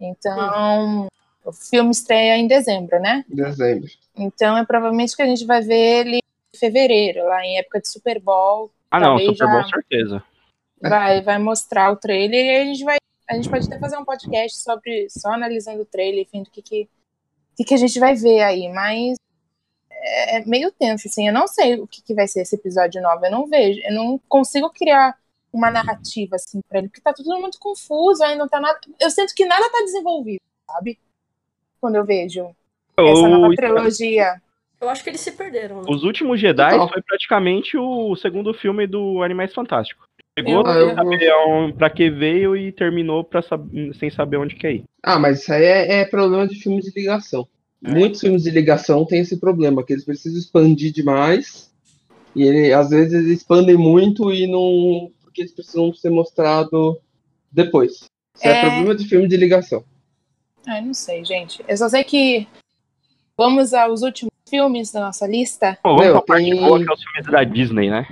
Então, o filme estreia em dezembro, né? Dezembro. Então, é provavelmente que a gente vai ver ele em fevereiro, lá em época de Super Bowl. Ah, não, Super já- Bowl, certeza. Vai, vai mostrar o trailer e a gente vai. A gente pode até fazer um podcast sobre só analisando o trailer, enfim, do que, que, que, que a gente vai ver aí, mas é meio tenso, assim. Eu não sei o que, que vai ser esse episódio novo. Eu não vejo, eu não consigo criar uma narrativa assim pra ele, porque tá tudo muito confuso, ainda não tá nada. Eu sinto que nada tá desenvolvido, sabe? Quando eu vejo essa nova trilogia. Eu acho que eles se perderam, né? Os últimos Jedi Então. foi praticamente o segundo filme do Animais Fantásticos. Pegou Eu- Ah, sem eu vou- saber pra que veio e terminou pra sem saber onde quer ir. Ah, mas isso aí é, é problema de filmes de ligação. É. Muitos filmes de ligação têm esse problema, que eles precisam expandir demais. E ele, às vezes eles expandem muito e não. Porque eles precisam ser mostrados depois. Isso é, É. problema de filme de ligação. Ai, não sei, gente. Eu só sei que vamos aos últimos filmes da nossa lista, Bom, vamos Meu, pra parte tem- boa, que é os filmes da Disney, né?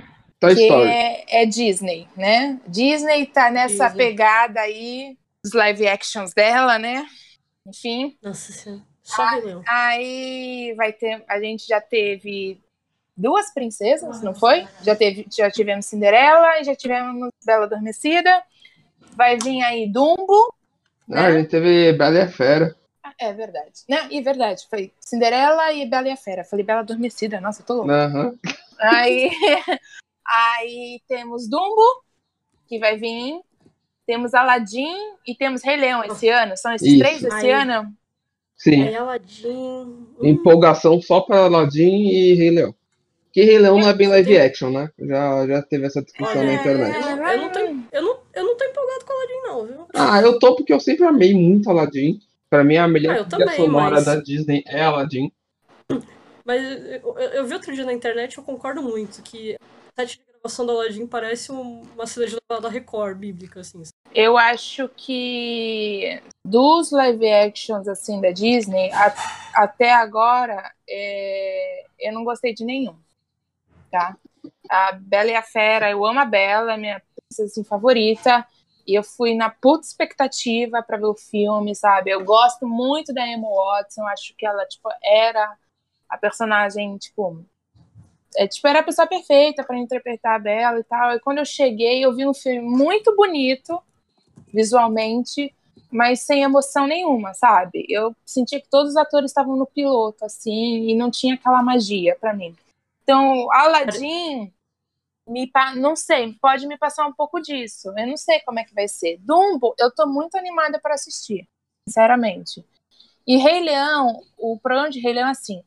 Toy que Story. é, é Disney, né? Disney tá nessa Disney. pegada aí, os live actions dela, né? Enfim, Nossa senhora. Só Leão. aí vai ter, a gente já teve duas princesas, não foi? Já teve, já tivemos Cinderela e já tivemos Bela Adormecida. Vai vir aí Dumbo, Ah, a gente teve Bela e a Fera. Ah, É verdade. Não, e verdade, foi Cinderela e Bela e a Fera. Falei Bela Adormecida, nossa, eu tô louca. Aham. Aí, aí temos Dumbo, que vai vir. Temos Aladdin e temos Rei Leão esse ano. São esses Isso. três esse Aí. ano? Sim. Aí Aladdin. hum, Empolgação só pra Aladdin e Rei Leão. Que Rei Leão não é bem live action, né? Já, já teve essa discussão Olha, na internet. Eu não, eu, não tô, eu, não, eu não tô empolgado com Aladdin, não, viu? Ah, eu tô porque eu sempre amei muito Aladdin. Pra mim, a melhor Ah, também, sonora mas- da Disney é Aladdin. Mas eu, eu- eu vi outro dia na internet e eu concordo muito que a de gravação do Aladdin parece um- uma cena de da Record bíblica, assim. Eu acho que dos live actions assim da Disney, a- até agora, é, eu não gostei de nenhum. Tá? A Bela e a Fera, eu amo a Bela, é minha princesa assim, favorita. E eu fui na puta expectativa pra ver o filme, sabe? Eu gosto muito da Emma Watson, acho que ela tipo era a personagem, tipo, é, tipo, era a pessoa perfeita para interpretar a Bela e tal. E quando eu cheguei, eu vi um filme muito bonito, visualmente, mas sem emoção nenhuma, sabe? Eu senti que todos os atores estavam no piloto, assim, e não tinha aquela magia para mim. Então, Aladdin, me, não sei, pode me passar um pouco disso. Eu não sei como é que vai ser. Dumbo, eu tô muito animada para assistir, sinceramente. E Rei Leão, o problema de Rei Leão é assim,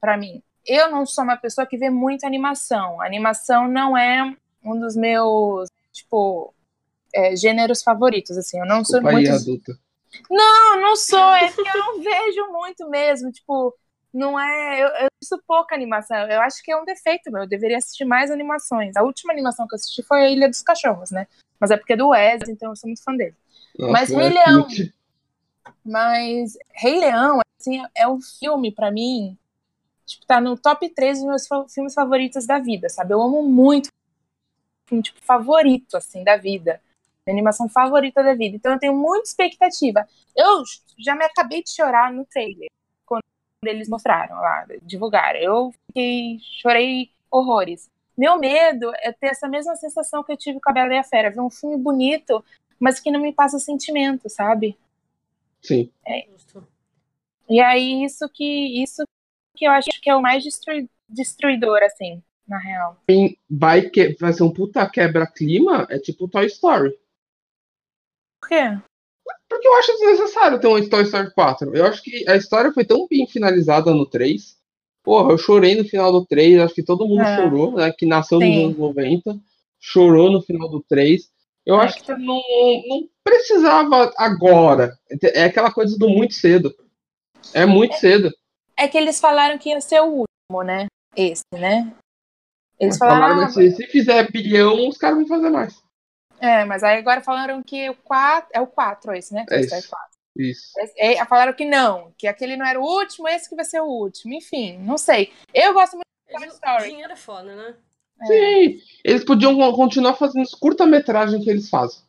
para mim. Eu não sou uma pessoa que vê muita animação. A animação não é um dos meus, tipo, é, gêneros favoritos, assim. Eu não sou Desculpa aí, muito adulta. não, não sou, é que eu não vejo muito mesmo, tipo, não é, eu, eu assisto pouca animação, eu acho que é um defeito meu, eu deveria assistir mais animações. A última animação que eu assisti foi a Ilha dos Cachorros, né? Mas é porque é do Wes, então eu sou muito fã dele. Nossa, Mas é Rei Leão. cute. Mas Rei Leão, assim, é um filme pra mim, tipo, tá no top 3 dos meus filmes favoritos da vida, sabe? Eu amo muito filme, tipo, favorito, assim, da vida. Minha animação favorita da vida. Então eu tenho muita expectativa. Eu já me acabei de chorar no trailer, quando eles mostraram lá, divulgaram. Eu fiquei, chorei horrores. Meu medo é ter essa mesma sensação que eu tive com a Bela e a Fera, ver um filme bonito, mas que não me passa sentimento, sabe? Sim. Justo. E aí isso que isso que eu acho que é o mais destrui- destruidor, assim, na real. Vai, que, ser um puta quebra-clima é tipo Toy Story. Por quê? Porque eu acho desnecessário ter um Toy Story 4. Eu acho que a história foi tão bem finalizada no 3. Porra, eu chorei no final do 3. Acho que todo mundo É. chorou, né? Que nasceu Sim. nos anos 90. Chorou no final do 3. Eu É acho que que não, não precisava agora. É aquela coisa do muito cedo. É muito cedo. É que eles falaram que ia ser o último, né? Esse, né? Eles Falaram, falaram. mas se, se fizer bilhão, os caras vão fazer mais. É, mas aí agora falaram que o 4. É o 4 esse, né? É isso. 4. Isso. É, falaram que não, que aquele não era o último, esse que vai ser o último. Enfim, não sei. Eu gosto muito de Toy Story. Dinheiro é foda, né? É. Sim, eles podiam con- continuar fazendo os curta-metragem que eles fazem.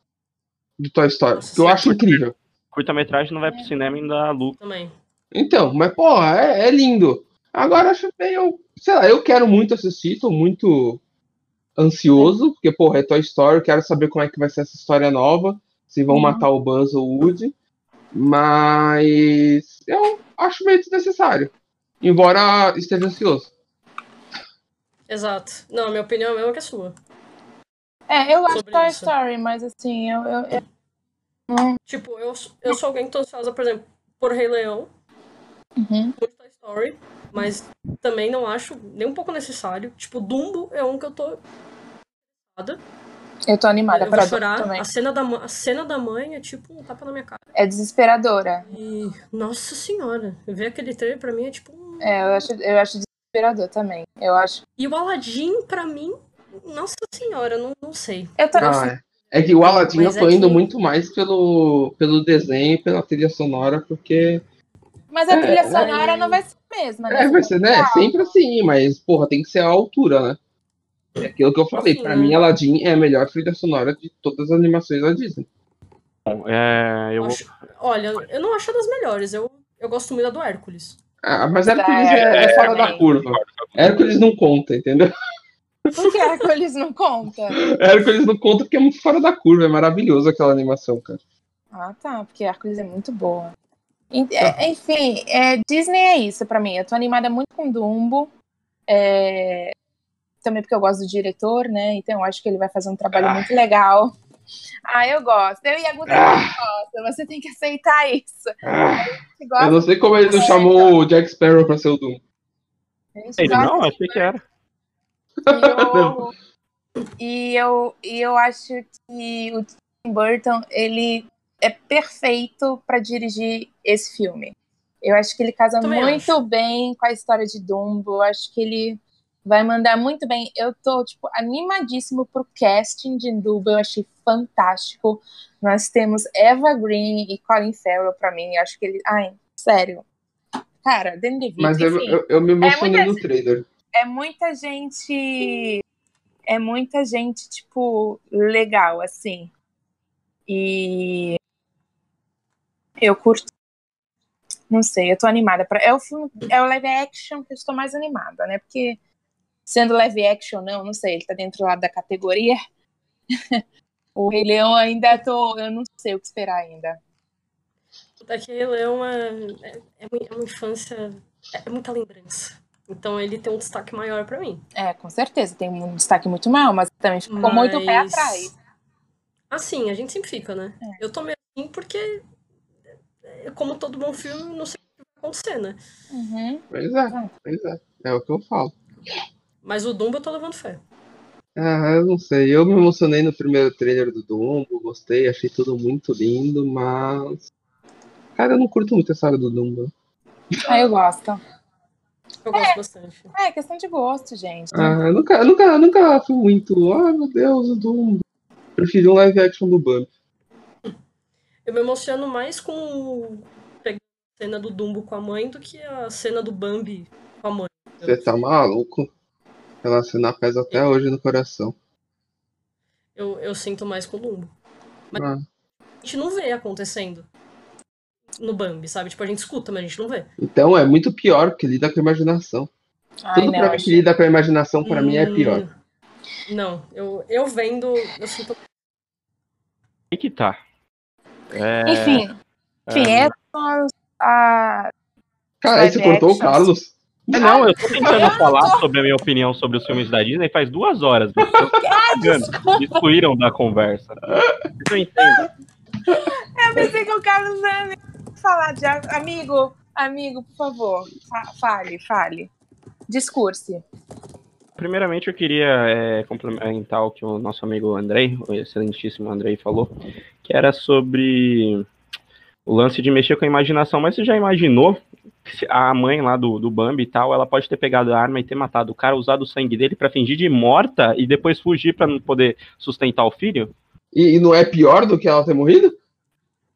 Do Toy Story. Nossa, que eu acho incrível. Curta-metragem não vai pro cinema e ainda lucro. Também. Então, mas, porra, é, é lindo. Agora acho meio. Sei lá, eu quero muito assistir, tô muito ansioso, porque, porra, é Toy Story, quero saber como é que vai ser essa história nova. Se vão Uhum. matar o Buzz ou o Woody. Mas eu acho meio desnecessário. Embora esteja ansioso. Exato. Não, a minha opinião é a mesma que a sua. É, eu Sobre Toy isso. Story, mas assim, eu, eu, eu- Tipo, eu, eu sou alguém que tô ansiosa, por exemplo, por Rei Leão, Uhum. Toy Story, mas também não acho nem um pouco necessário. Tipo, Dumbo é um que eu tô. eu tô animada Eu pra vou chorar. também. A cena, da, a cena da mãe é tipo um tapa na minha cara. É desesperadora. E. Nossa senhora, ver aquele trailer pra mim é tipo um. É, eu acho, eu acho desesperador também. Eu acho. E o Aladdin, pra mim, nossa senhora, não, não sei. Eu tô, Ah, é. É que o Aladdin eu Mas tô é indo que- muito mais pelo, pelo desenho e pela trilha sonora, porque. Mas a É, trilha é. sonora não vai ser a mesma, né? É, vai ser, né? Ah, Sempre assim, mas, porra, tem que ser a altura, né? É aquilo que eu falei. Sim, Pra mim, Aladdin é a melhor trilha sonora de todas as animações da Disney. Bom, é, eu vou Acho- Olha, eu não acho das melhores. Eu, eu gosto muito da do Hércules. Ah, mas Hércules é, é É, fora da curva. Hércules não conta, entendeu? Por que Hércules não conta? Hércules não conta porque é muito fora da curva. É maravilhoso aquela animação, cara. Ah, tá, porque Hércules é muito boa. En- é, Enfim, é, Disney é isso pra mim. Eu tô animada muito com Dumbo. É, Também porque eu gosto do diretor, né? Então eu acho que ele vai fazer um trabalho Ah. muito legal. Ah, eu gosto. Eu e a Guta Ah. gosta. Você tem que aceitar isso. Ah, A gente eu não sei como ele não chamou o Jack Sparrow pra ser o gente Ele não, achei que era. E eu, e eu, e eu acho que o Tim Burton, ele é perfeito para dirigir esse filme. Eu acho que ele casa Também muito acho. bem com a história de Dumbo. Eu acho que ele vai mandar muito bem. Eu tô, tipo, animadíssimo pro casting de Dumbo. Eu achei fantástico. Nós temos Eva Green e Colin Farrell para mim. Eu acho que ele... Ai, sério. Cara, Danny DeVito, Mas eu, enfim eu, eu me emocionei muita- no trailer. é muita gente. É muita gente, tipo, legal, assim. E. Eu curto. Não sei, eu tô animada. Pra... É o filme, é o live action que eu estou mais animada, né? Porque, sendo live action, não, não sei, ele tá dentro lá da categoria. o Rei Leão ainda tô. Eu não sei o que esperar ainda. Daqui Rei Leão é, é, é é uma infância. É, é muita lembrança. Então ele tem um destaque maior pra mim. É, com certeza, tem um destaque muito mal, mas também ficou com muito pé Mas- atrás. Assim, a gente sempre fica, né? É. Eu tô meio assim porque, como todo bom filme, não sei o que vai acontecer, né? Uhum. Pois é, pois é. É o que eu falo. Mas o Dumbo eu tô levando fé. Ah, eu não sei. Eu me emocionei no primeiro trailer do Dumbo, gostei, achei tudo muito lindo, mas. Cara, eu não curto muito a saga do Dumbo. Ah, eu gosto. Eu gosto bastante. É, questão de gosto, gente. Ah, eu nunca, eu nunca, eu nunca fui muito. Ah, meu Deus, o Dumbo. Preferi um live action do Bambi. Eu me emociono mais com a cena do Dumbo com a mãe do que a cena do Bambi com a mãe. Você tá maluco? Aquela cena pesa até hoje no coração. Eu, eu sinto mais com o Dumbo. Mas Ah, a gente não vê acontecendo no Bambi, sabe? Tipo, a gente escuta, mas a gente não vê. então é muito pior, porque lida com a imaginação. Ai, Tudo não, pra mim que lida com a imaginação, pra mim, é pior. Hum, Não, eu, eu vendo, eu sinto. Aí que tá. É, Enfim, enfim, é, essas a. Cara, aí você cortou o. Carlos. é, não, eu tô tentando falar sobre a minha opinião sobre os filmes da Disney faz duas horas. Eu. Me excluíram da conversa. Eu entendo. Eu pensei que o Carlos ia falar de. Amigo, amigo, por favor, fa- fale, fale. Discurse. Primeiramente, eu queria é, complementar o que o nosso amigo Andrei, o excelentíssimo Andrei, falou, que era sobre o lance de mexer com a imaginação. Mas você já imaginou que se a mãe lá do, do Bambi e tal, ela pode ter pegado a arma e ter matado o cara, usado o sangue dele pra fingir de morta e depois fugir pra não poder sustentar o filho? E, e não é pior do que ela ter morrido?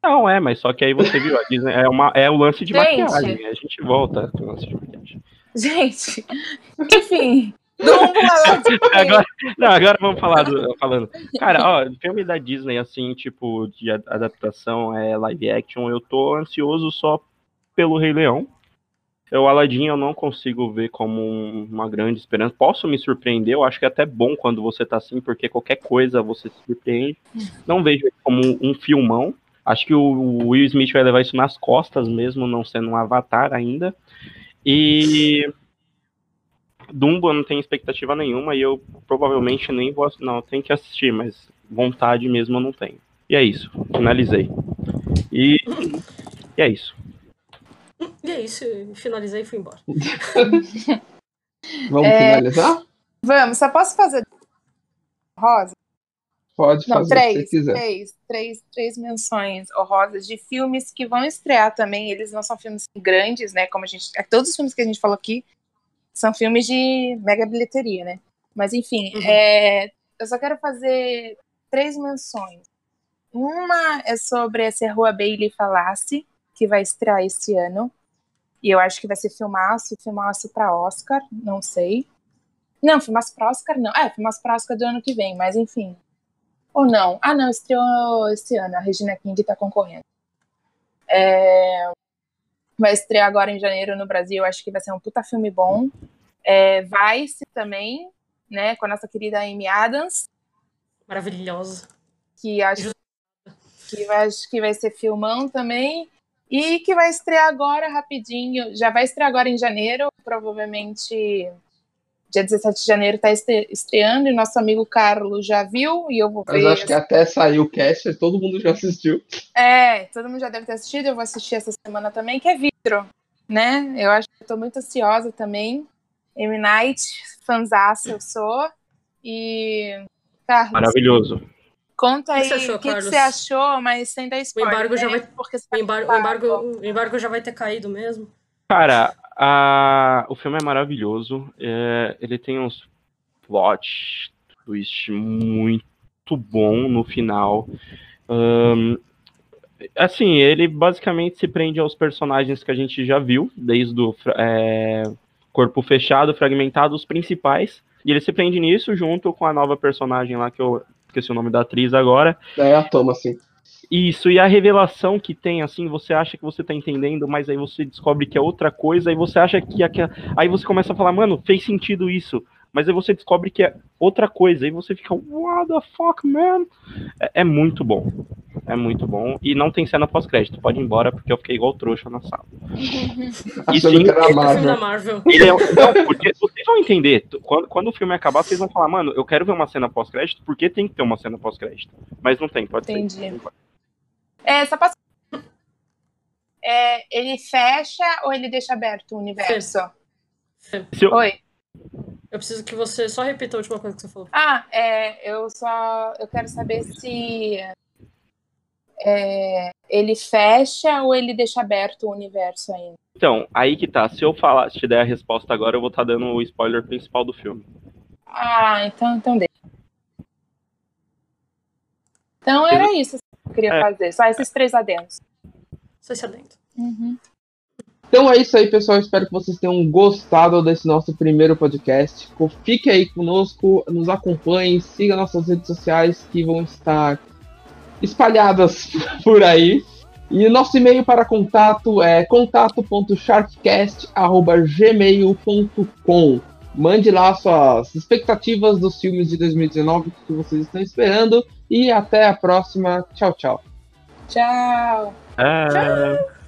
Não, é, mas só que aí você viu, a Disney é, uma, é o lance de Gente. maquiagem. A gente volta com o lance de maquiagem. Gente, enfim. Dumbo. Agora, não, agora vamos falar do, falando. Cara, ó, filme da Disney, assim, tipo, de adaptação, é live action, eu tô ansioso só pelo Rei Leão. O Aladdin eu não consigo ver como um- uma grande esperança. Posso me surpreender, eu acho que é até bom quando você tá assim, porque qualquer coisa você se surpreende. Não vejo como um, um filmão. Acho que o Will Smith vai levar isso nas costas mesmo, não sendo um avatar ainda. E Dumbo eu não tenho expectativa nenhuma e eu provavelmente nem vou não, tenho que assistir, mas vontade mesmo eu não tenho. E é isso, finalizei. E, e é isso. E é isso, finalizei e fui embora. Vamos É. finalizar? Vamos, só posso fazer. Rosa? Pode Não, fazer três, três, três, três menções honrosas de filmes que vão estrear também. Eles não são filmes grandes, né? Como a gente. Todos os filmes que a gente falou aqui são filmes de mega bilheteria, né? Mas enfim, Uhum. é, eu só quero fazer três menções. Uma é sobre essa Rua Bailey Falasse, que vai estrear esse ano. E eu acho que vai ser filmaço, filmaço para Oscar, não sei. Não, filmaço para Oscar não. É, filmaço para Oscar do ano que vem, mas enfim. Ou não? Ah, não, estreou esse ano. A Regina King tá concorrendo. É... Vai estrear agora em janeiro no Brasil. Acho que vai ser um puta filme bom. É, Vice também, né? Com a nossa querida Amy Adams. Maravilhosa. Que acho que vai, acho que vai ser filmão também. E que vai estrear agora rapidinho. Já vai estrear agora em janeiro, provavelmente dia 17 de janeiro está estreando e nosso amigo Carlos já viu e eu vou ver. Mas acho que até saiu o cast, todo mundo já assistiu. É, todo mundo já deve ter assistido, eu vou assistir essa semana também, que é Vidro, né? Eu acho que estou muito ansiosa também. M. Night, fanzaça eu sou. E. Carlos. Maravilhoso. Conta aí o que, que, você achou, mas sem dar spoiler. O embargo, né? já vai, Porque o embargo, o embargo, o embargo já vai ter caído mesmo. Cara, o filme é maravilhoso. É, ele tem uns plot twist muito bom no final. Um, assim, ele basicamente se prende aos personagens que a gente já viu, desde o é, Corpo Fechado, Fragmentado, os principais. E ele se prende nisso junto com a nova personagem lá, que eu esqueci o nome da atriz agora. É a Toma, sim. Isso, e a revelação que tem, assim, você acha que você tá entendendo, mas aí você descobre que é outra coisa, aí você acha que. Aquela... Aí você começa a falar, mano, fez sentido isso. Mas aí você descobre que é outra coisa, aí você fica, what the fuck, man? É, é muito bom. É muito bom. E não tem cena pós-crédito. Pode ir embora, porque eu fiquei igual trouxa na sala. e sim, é Marvel. da Marvel. Ele é, não, porque vocês vão entender. Quando, quando o filme acabar, vocês vão falar, mano, eu quero ver uma cena pós-crédito, porque tem que ter uma cena pós-crédito. Mas não tem, pode Entendi. ser. É, só posso... é, ele fecha ou ele deixa aberto o universo? Eu... Oi. Eu preciso que você só repita a última coisa que você falou. Ah, é, eu só eu quero saber se é, ele fecha ou ele deixa aberto o universo ainda. Então, aí que tá. Se eu falar, se te der a resposta agora, eu vou estar tá dando o spoiler principal do filme. Ah, então, então deixa. Então era isso eu queria é. fazer. Só esses três adendos. Só esse adendo. Uhum. Então é isso aí, pessoal. Espero que vocês tenham gostado desse nosso primeiro podcast. Fique aí conosco, nos acompanhe, siga nossas redes sociais que vão estar espalhadas por aí. E nosso e-mail para contato é contato.sharkcast.gmail.com. Mande lá suas expectativas dos filmes de 2019 que vocês estão esperando. E até a próxima. Tchau, tchau. Tchau. É... Tchau.